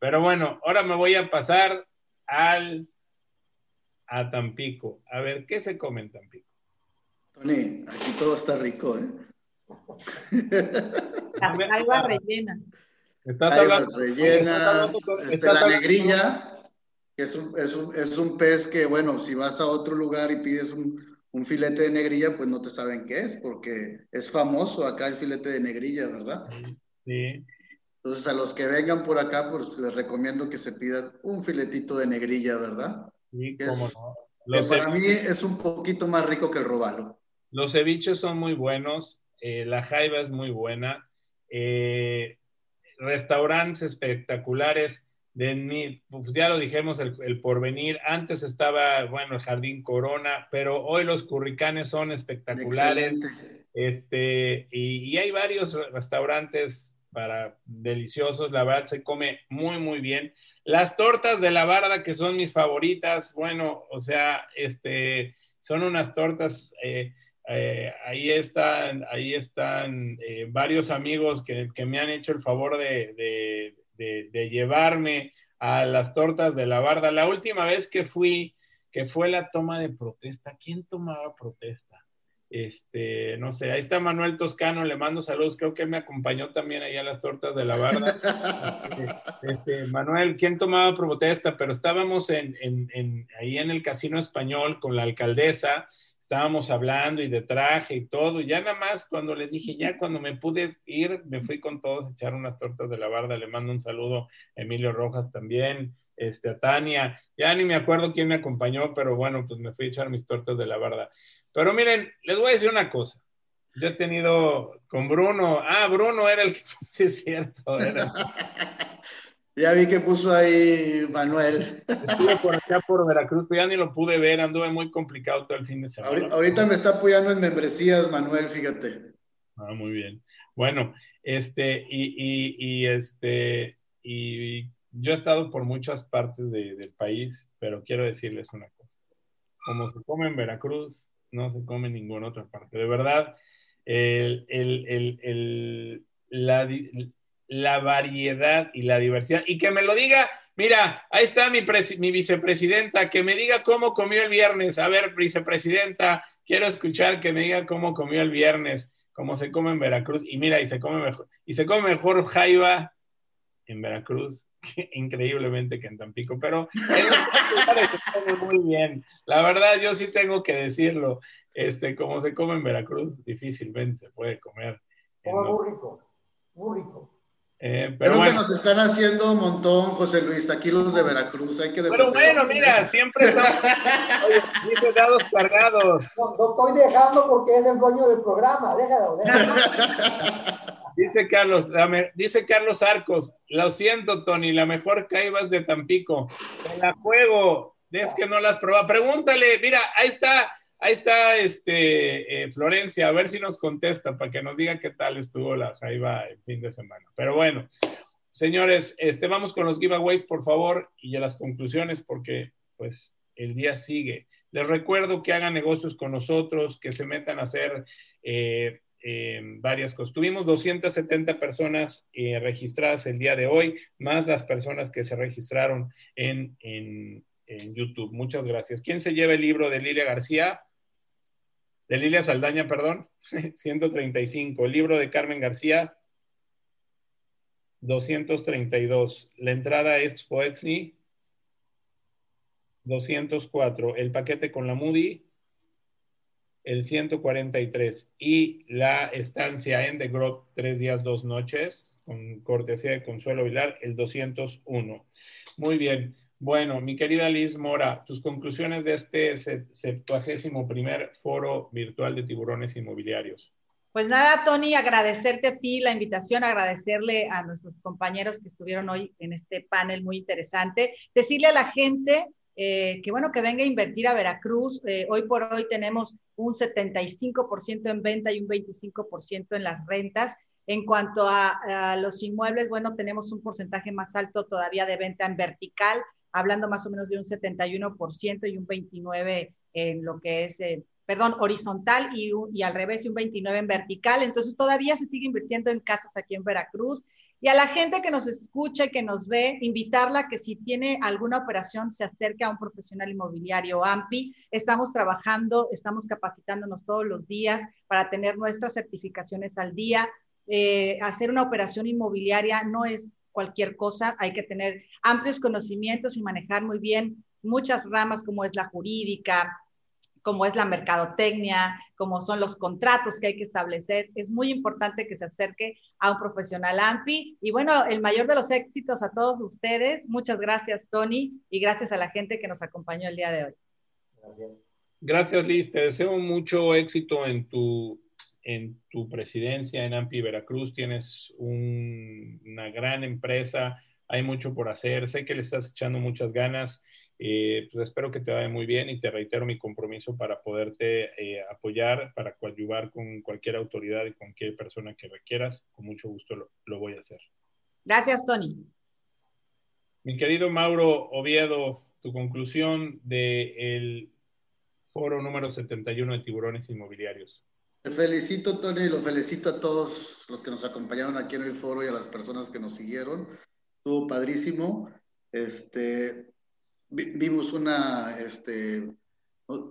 Pero bueno, ahora me voy a pasar al a Tampico. A ver, ¿qué se come en Tampico? Tony, aquí todo está rico, ¿eh? Las algas rellenas. Estás hablando, rellenas, este, la negrilla, es un, es, un, es un, pez que, bueno, si vas a otro lugar y pides un, un, filete de negrilla, pues no te saben qué es, porque es famoso acá el filete de negrilla, ¿verdad? Sí. Entonces, a los que vengan por acá, pues les recomiendo que se pidan un filetito de negrilla, ¿verdad? Sí, cómo no. que para mí es un poquito más rico que el robalo. Los ceviches son muy buenos, eh, la jaiba es muy buena, eh, restaurantes espectaculares de, pues ya lo dijimos, el, porvenir. Antes estaba, bueno, el Jardín Corona, pero hoy los curricanes son espectaculares. Este, y, hay varios restaurantes para deliciosos, la verdad se come muy, muy bien. Las tortas de la barda, que son mis favoritas, bueno, o sea, este, son unas tortas, eh, eh, ahí están, ahí están eh, varios amigos que, que, me han hecho el favor de, de, de, de, llevarme a las tortas de la barda. La última vez que fui, que fue la toma de protesta, ¿quién tomaba protesta? Este, no sé, ahí está Manuel Toscano, le mando saludos, creo que él me acompañó también ahí a las tortas de la barda. Este, Manuel, ¿quién tomaba protesta? Pero estábamos en, en, en, ahí en el Casino Español con la alcaldesa, estábamos hablando y de traje y todo, ya nada más cuando les dije, ya cuando me pude ir, me fui con todos a echar unas tortas de la barda, le mando un saludo a Emilio Rojas también, este, a Tania, ya ni me acuerdo quién me acompañó, pero bueno, pues me fui a echar mis tortas de la barda. Pero miren, les voy a decir una cosa. Yo he tenido con Bruno, ah, Bruno era el que, sí es cierto. Era. ya vi que puso ahí Manuel. Estuve por acá por Veracruz, pero ya ni lo pude ver, anduve muy complicado todo el fin de semana. Ahorita, ahorita me está apoyando en membresías, Manuel, fíjate. Ah, muy bien. Bueno, este, y, y, y este, y yo he estado por muchas partes de, del país, pero quiero decirles una cosa. Como se come en Veracruz, no se come en ninguna otra parte. De verdad, el, el, el, la, la, variedad y la diversidad. Y que me lo diga, mira, ahí está mi, mi, vicepresidenta, que me diga cómo comió el viernes. A ver, vicepresidenta, quiero escuchar que me diga cómo comió el viernes, cómo se come en Veracruz. Y mira, y se come mejor, y se come mejor jaiba en Veracruz increíblemente que en Tampico, pero en muy bien. La verdad, yo sí tengo que decirlo, este, como se come en Veracruz, difícilmente se puede comer. Come muy rico, muy rico. Eh, pero Creo bueno. que nos están haciendo un montón, José Luis, aquí los de Veracruz, hay que Pero bueno, mira, siempre oye, dice dados cargados. No, lo estoy dejando porque es el dueño del programa, déjalo, déjalo. Dice Carlos, dice Carlos Arcos, lo siento, Tony, la mejor caiba es de Tampico. Te la juego, es que no las probado. Pregúntale, mira, ahí está, ahí está este eh, Florencia, a ver si nos contesta para que nos diga qué tal estuvo la jaiba el fin de semana. Pero bueno, señores, este, vamos con los giveaways, por favor, y a las conclusiones, porque pues el día sigue. Les recuerdo que hagan negocios con nosotros, que se metan a hacer eh, eh, varias cosas. Tuvimos 270 personas eh, registradas el día de hoy, más las personas que se registraron en, en, YouTube. Muchas gracias. ¿Quién se lleva el libro de Lilia García? De Lilia Saldaña, perdón. 135. El libro de Carmen García. 232. La entrada Expo Exni. 204. El paquete con la Moody el 143 y la estancia en The Grove, tres días, dos noches, con cortesía de Consuelo Vilar, el 201. Muy bien. Bueno, mi querida Liz Mora, tus conclusiones de este septuagésimo primer foro virtual de tiburones inmobiliarios. Pues nada, Tony, agradecerte a ti la invitación, agradecerle a nuestros compañeros que estuvieron hoy en este panel muy interesante, decirle a la gente eh, que bueno, que venga a invertir a Veracruz. Eh, hoy por hoy tenemos un 75% en venta y un 25% en las rentas. En cuanto a, a, los inmuebles, bueno, tenemos un porcentaje más alto todavía de venta en vertical, hablando más o menos de un 71% y un 29% en lo que es, eh, perdón, horizontal y, al revés, y un 29% en vertical. Entonces todavía se sigue invirtiendo en casas aquí en Veracruz. Y a la gente que nos escucha y que nos ve, invitarla que si tiene alguna operación se acerque a un profesional inmobiliario AMPI. Estamos trabajando, estamos capacitándonos todos los días para tener nuestras certificaciones al día. Eh, hacer una operación inmobiliaria no es cualquier cosa, hay que tener amplios conocimientos y manejar muy bien muchas ramas como es la jurídica, como es la mercadotecnia, como son los contratos que hay que establecer. Es muy importante que se acerque a un profesional AMPI. Y bueno, el mayor de los éxitos a todos ustedes. Muchas gracias, Tony, y gracias a la gente que nos acompañó el día de hoy. Gracias, gracias Liz. Te deseo mucho éxito en tu, en tu presidencia en AMPI Veracruz. Tienes un, una gran empresa, hay mucho por hacer. Sé que le estás echando muchas ganas Eh, pues espero que te vaya muy bien y te reitero mi compromiso para poderte eh, apoyar, para coadyuvar con cualquier autoridad y con cualquier persona que requieras. Con mucho gusto lo, lo voy a hacer. Gracias, Tony. Mi querido Mauro Oviedo, tu conclusión del foro número 71 de tiburones inmobiliarios. Te felicito, Tony, y lo felicito a todos los que nos acompañaron aquí en el foro y a las personas que nos siguieron. Estuvo padrísimo. Este, vimos una, este,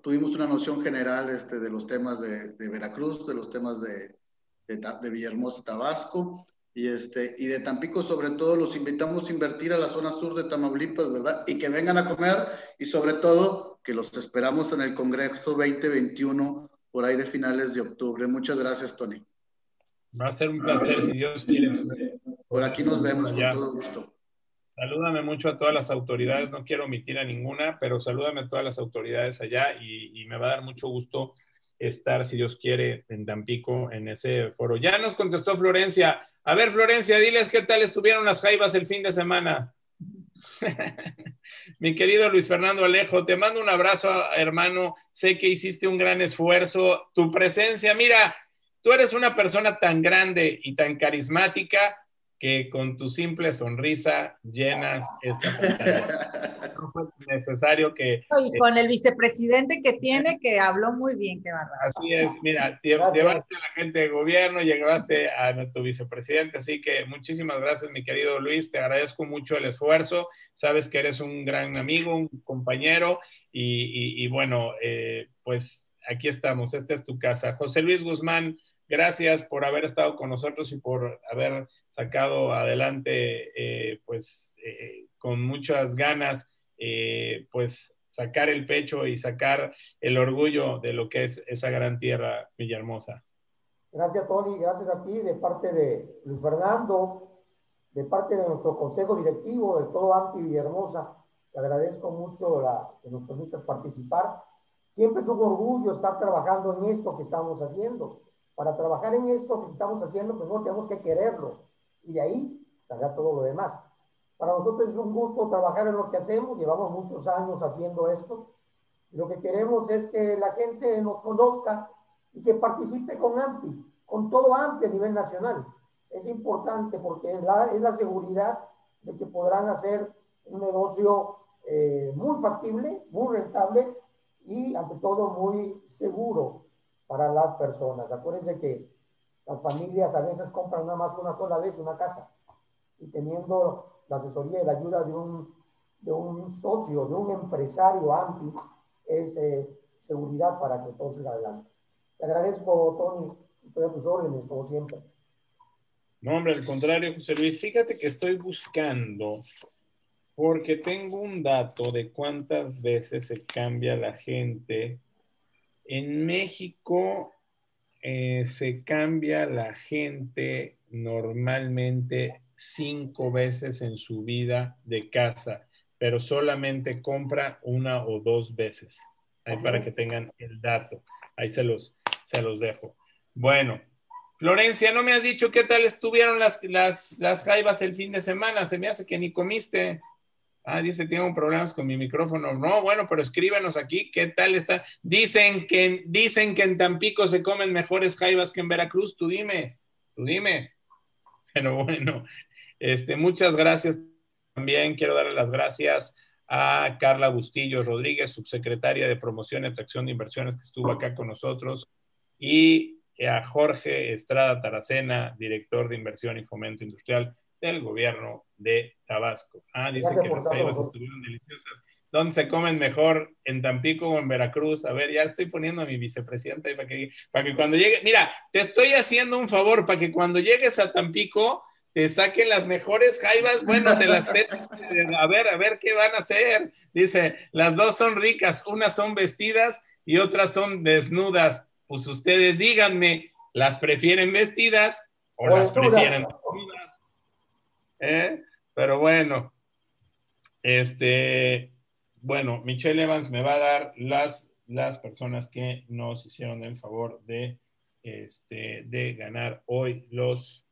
tuvimos una noción general este, de los temas de, Veracruz, de los temas de, Villahermosa, Tabasco, y, este, y de Tampico, sobre todo, los invitamos a invertir a la zona sur de Tamaulipas, ¿verdad? Y que vengan a comer, y sobre todo, que los esperamos en el Congreso 2021, por ahí de finales de octubre. Muchas gracias, Tony. Va a ser un placer, si Dios quiere. Por aquí nos vemos, con todo gusto. Salúdame mucho a todas las autoridades, no quiero omitir a ninguna, pero salúdame a todas las autoridades allá y, y, me va a dar mucho gusto estar, si Dios quiere, en Tampico en ese foro. Ya nos contestó Florencia. A ver, Florencia, diles qué tal estuvieron las jaivas el fin de semana. Mi querido Luis Fernando Alejo, te mando un abrazo, hermano. Sé que hiciste un gran esfuerzo. Tu presencia, mira, tú eres una persona tan grande y tan carismática que con tu simple sonrisa llenas esta pantalla. No fue necesario que... Y con el vicepresidente que tiene, que habló muy bien, qué barra. Así es, mira, llevaste a la gente de gobierno, llevaste a nuestro vicepresidente, así que muchísimas gracias, mi querido Luis, te agradezco mucho el esfuerzo, sabes que eres un gran amigo, un compañero, y, y, y bueno, eh, pues aquí estamos, esta es tu casa. José Luis Guzmán, gracias por haber estado con nosotros y por haber sacado adelante, eh, pues, eh, con muchas ganas, eh, pues, sacar el pecho y sacar el orgullo de lo que es esa gran tierra Villahermosa. Gracias, Tony, gracias a ti, de parte de Luis Fernando, de parte de nuestro consejo directivo, de todo AMPI Villahermosa. Te agradezco mucho la, que nos permitas participar. Siempre es un orgullo estar trabajando en esto que estamos haciendo para trabajar en esto que estamos haciendo, pues no tenemos que quererlo. Y de ahí saldrá todo lo demás. Para nosotros es un gusto trabajar en lo que hacemos, llevamos muchos años haciendo esto. Lo que queremos es que la gente nos conozca y que participe con AMPI, con todo AMPI a nivel nacional. Es importante porque es la, es la seguridad de que podrán hacer un negocio eh, muy factible, muy rentable y ante todo muy seguro para las personas. Acuérdense que las familias a veces compran nada más una sola vez una casa y teniendo la asesoría y la ayuda de un, de un socio, de un empresario amplio, es eh, seguridad para que todo siga adelante. Te agradezco, Tony, estoy a tus órdenes, como siempre. No, hombre, al contrario, José Luis, fíjate que estoy buscando, porque tengo un dato de cuántas veces se cambia la gente en México eh, se cambia la gente normalmente cinco veces en su vida de casa, pero solamente compra una o dos veces. Ahí para que tengan el dato. Ahí se los, se los dejo. Bueno, Florencia, no me has dicho qué tal estuvieron las, las, las jaivas el fin de semana. Se me hace que ni comiste. Ah, dice, tengo problemas con mi micrófono. No, bueno, pero escríbanos aquí, ¿qué tal está? Dicen que, dicen que en Tampico se comen mejores jaivas que en Veracruz. Tú dime, tú dime. Pero bueno, este, muchas gracias. También quiero darle las gracias a Carla Bustillo Rodríguez, subsecretaria de Promoción y Atracción de Inversiones, que estuvo acá con nosotros, y a Jorge Estrada Taracena, director de Inversión y Fomento Industrial del gobierno de Tabasco. Ah, dice que las jaivas estuvieron deliciosas. ¿Dónde se comen mejor? ¿En Tampico o en Veracruz? A ver, ya estoy poniendo a mi vicepresidenta para que, para que cuando llegue, mira, te estoy haciendo un favor para que cuando llegues a Tampico te saquen las mejores jaivas, bueno, de las tres, a ver, a ver qué van a hacer. Dice, las dos son ricas, unas son vestidas y otras son desnudas. Pues ustedes díganme, ¿las prefieren vestidas o las prefieren desnudas? ¿Eh? Pero bueno, este, bueno, Michelle Evans me va a dar las, las personas que nos hicieron el favor de, este, de ganar hoy los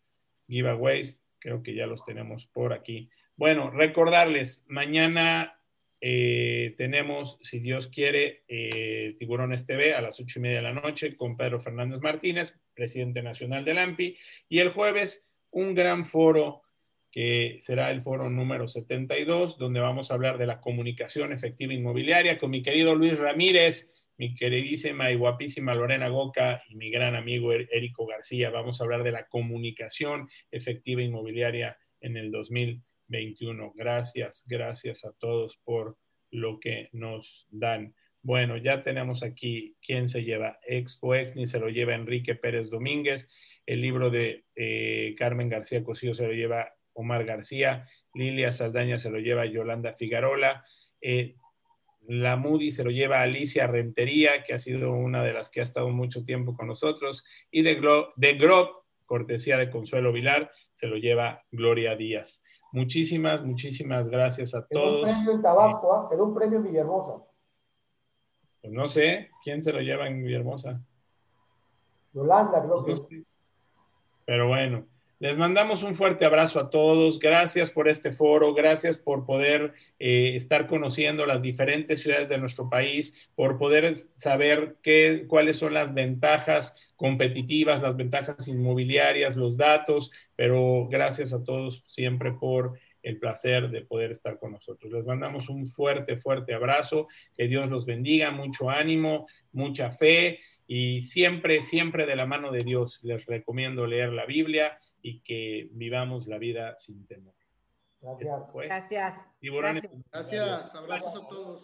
giveaways. Creo que ya los tenemos por aquí. Bueno, recordarles, mañana eh, tenemos, si Dios quiere, eh, Tiburones TV a las ocho y media de la noche con Pedro Fernández Martínez, presidente nacional del AMPI. Y el jueves, un gran foro que será el foro número 72, donde vamos a hablar de la comunicación efectiva inmobiliaria con mi querido Luis Ramírez, mi queridísima y guapísima Lorena Goca y mi gran amigo Érico García. Vamos a hablar de la comunicación efectiva inmobiliaria en el 2021. Gracias, gracias a todos por lo que nos dan. Bueno, ya tenemos aquí quién se lleva Expo Exni, se lo lleva Enrique Pérez Domínguez, el libro de eh, Carmen García Cosío se lo lleva Omar García, Lilia Saldaña se lo lleva Yolanda Figarola, eh, la Moody se lo lleva Alicia Rentería, que ha sido una de las que ha estado mucho tiempo con nosotros, y de, Grob, cortesía de Consuelo Vilar, se lo lleva Gloria Díaz. Muchísimas, muchísimas gracias a todos. un premio en Tabasco, ¿ah? un premio en Villahermosa. Pues no sé, ¿quién se lo lleva en Villahermosa? Yolanda, creo que. Pero bueno, les mandamos un fuerte abrazo a todos. Gracias por este foro, gracias por poder eh, estar conociendo las diferentes ciudades de nuestro país, por poder saber qué, cuáles son las ventajas competitivas, las ventajas inmobiliarias, los datos, pero gracias a todos siempre por el placer de poder estar con nosotros. Les mandamos un fuerte, fuerte abrazo, que Dios los bendiga, mucho ánimo, mucha fe y siempre, siempre de la mano de Dios. Les recomiendo leer la Biblia y que vivamos la vida sin temor. Gracias. Gracias. Gracias. Abrazos a todos.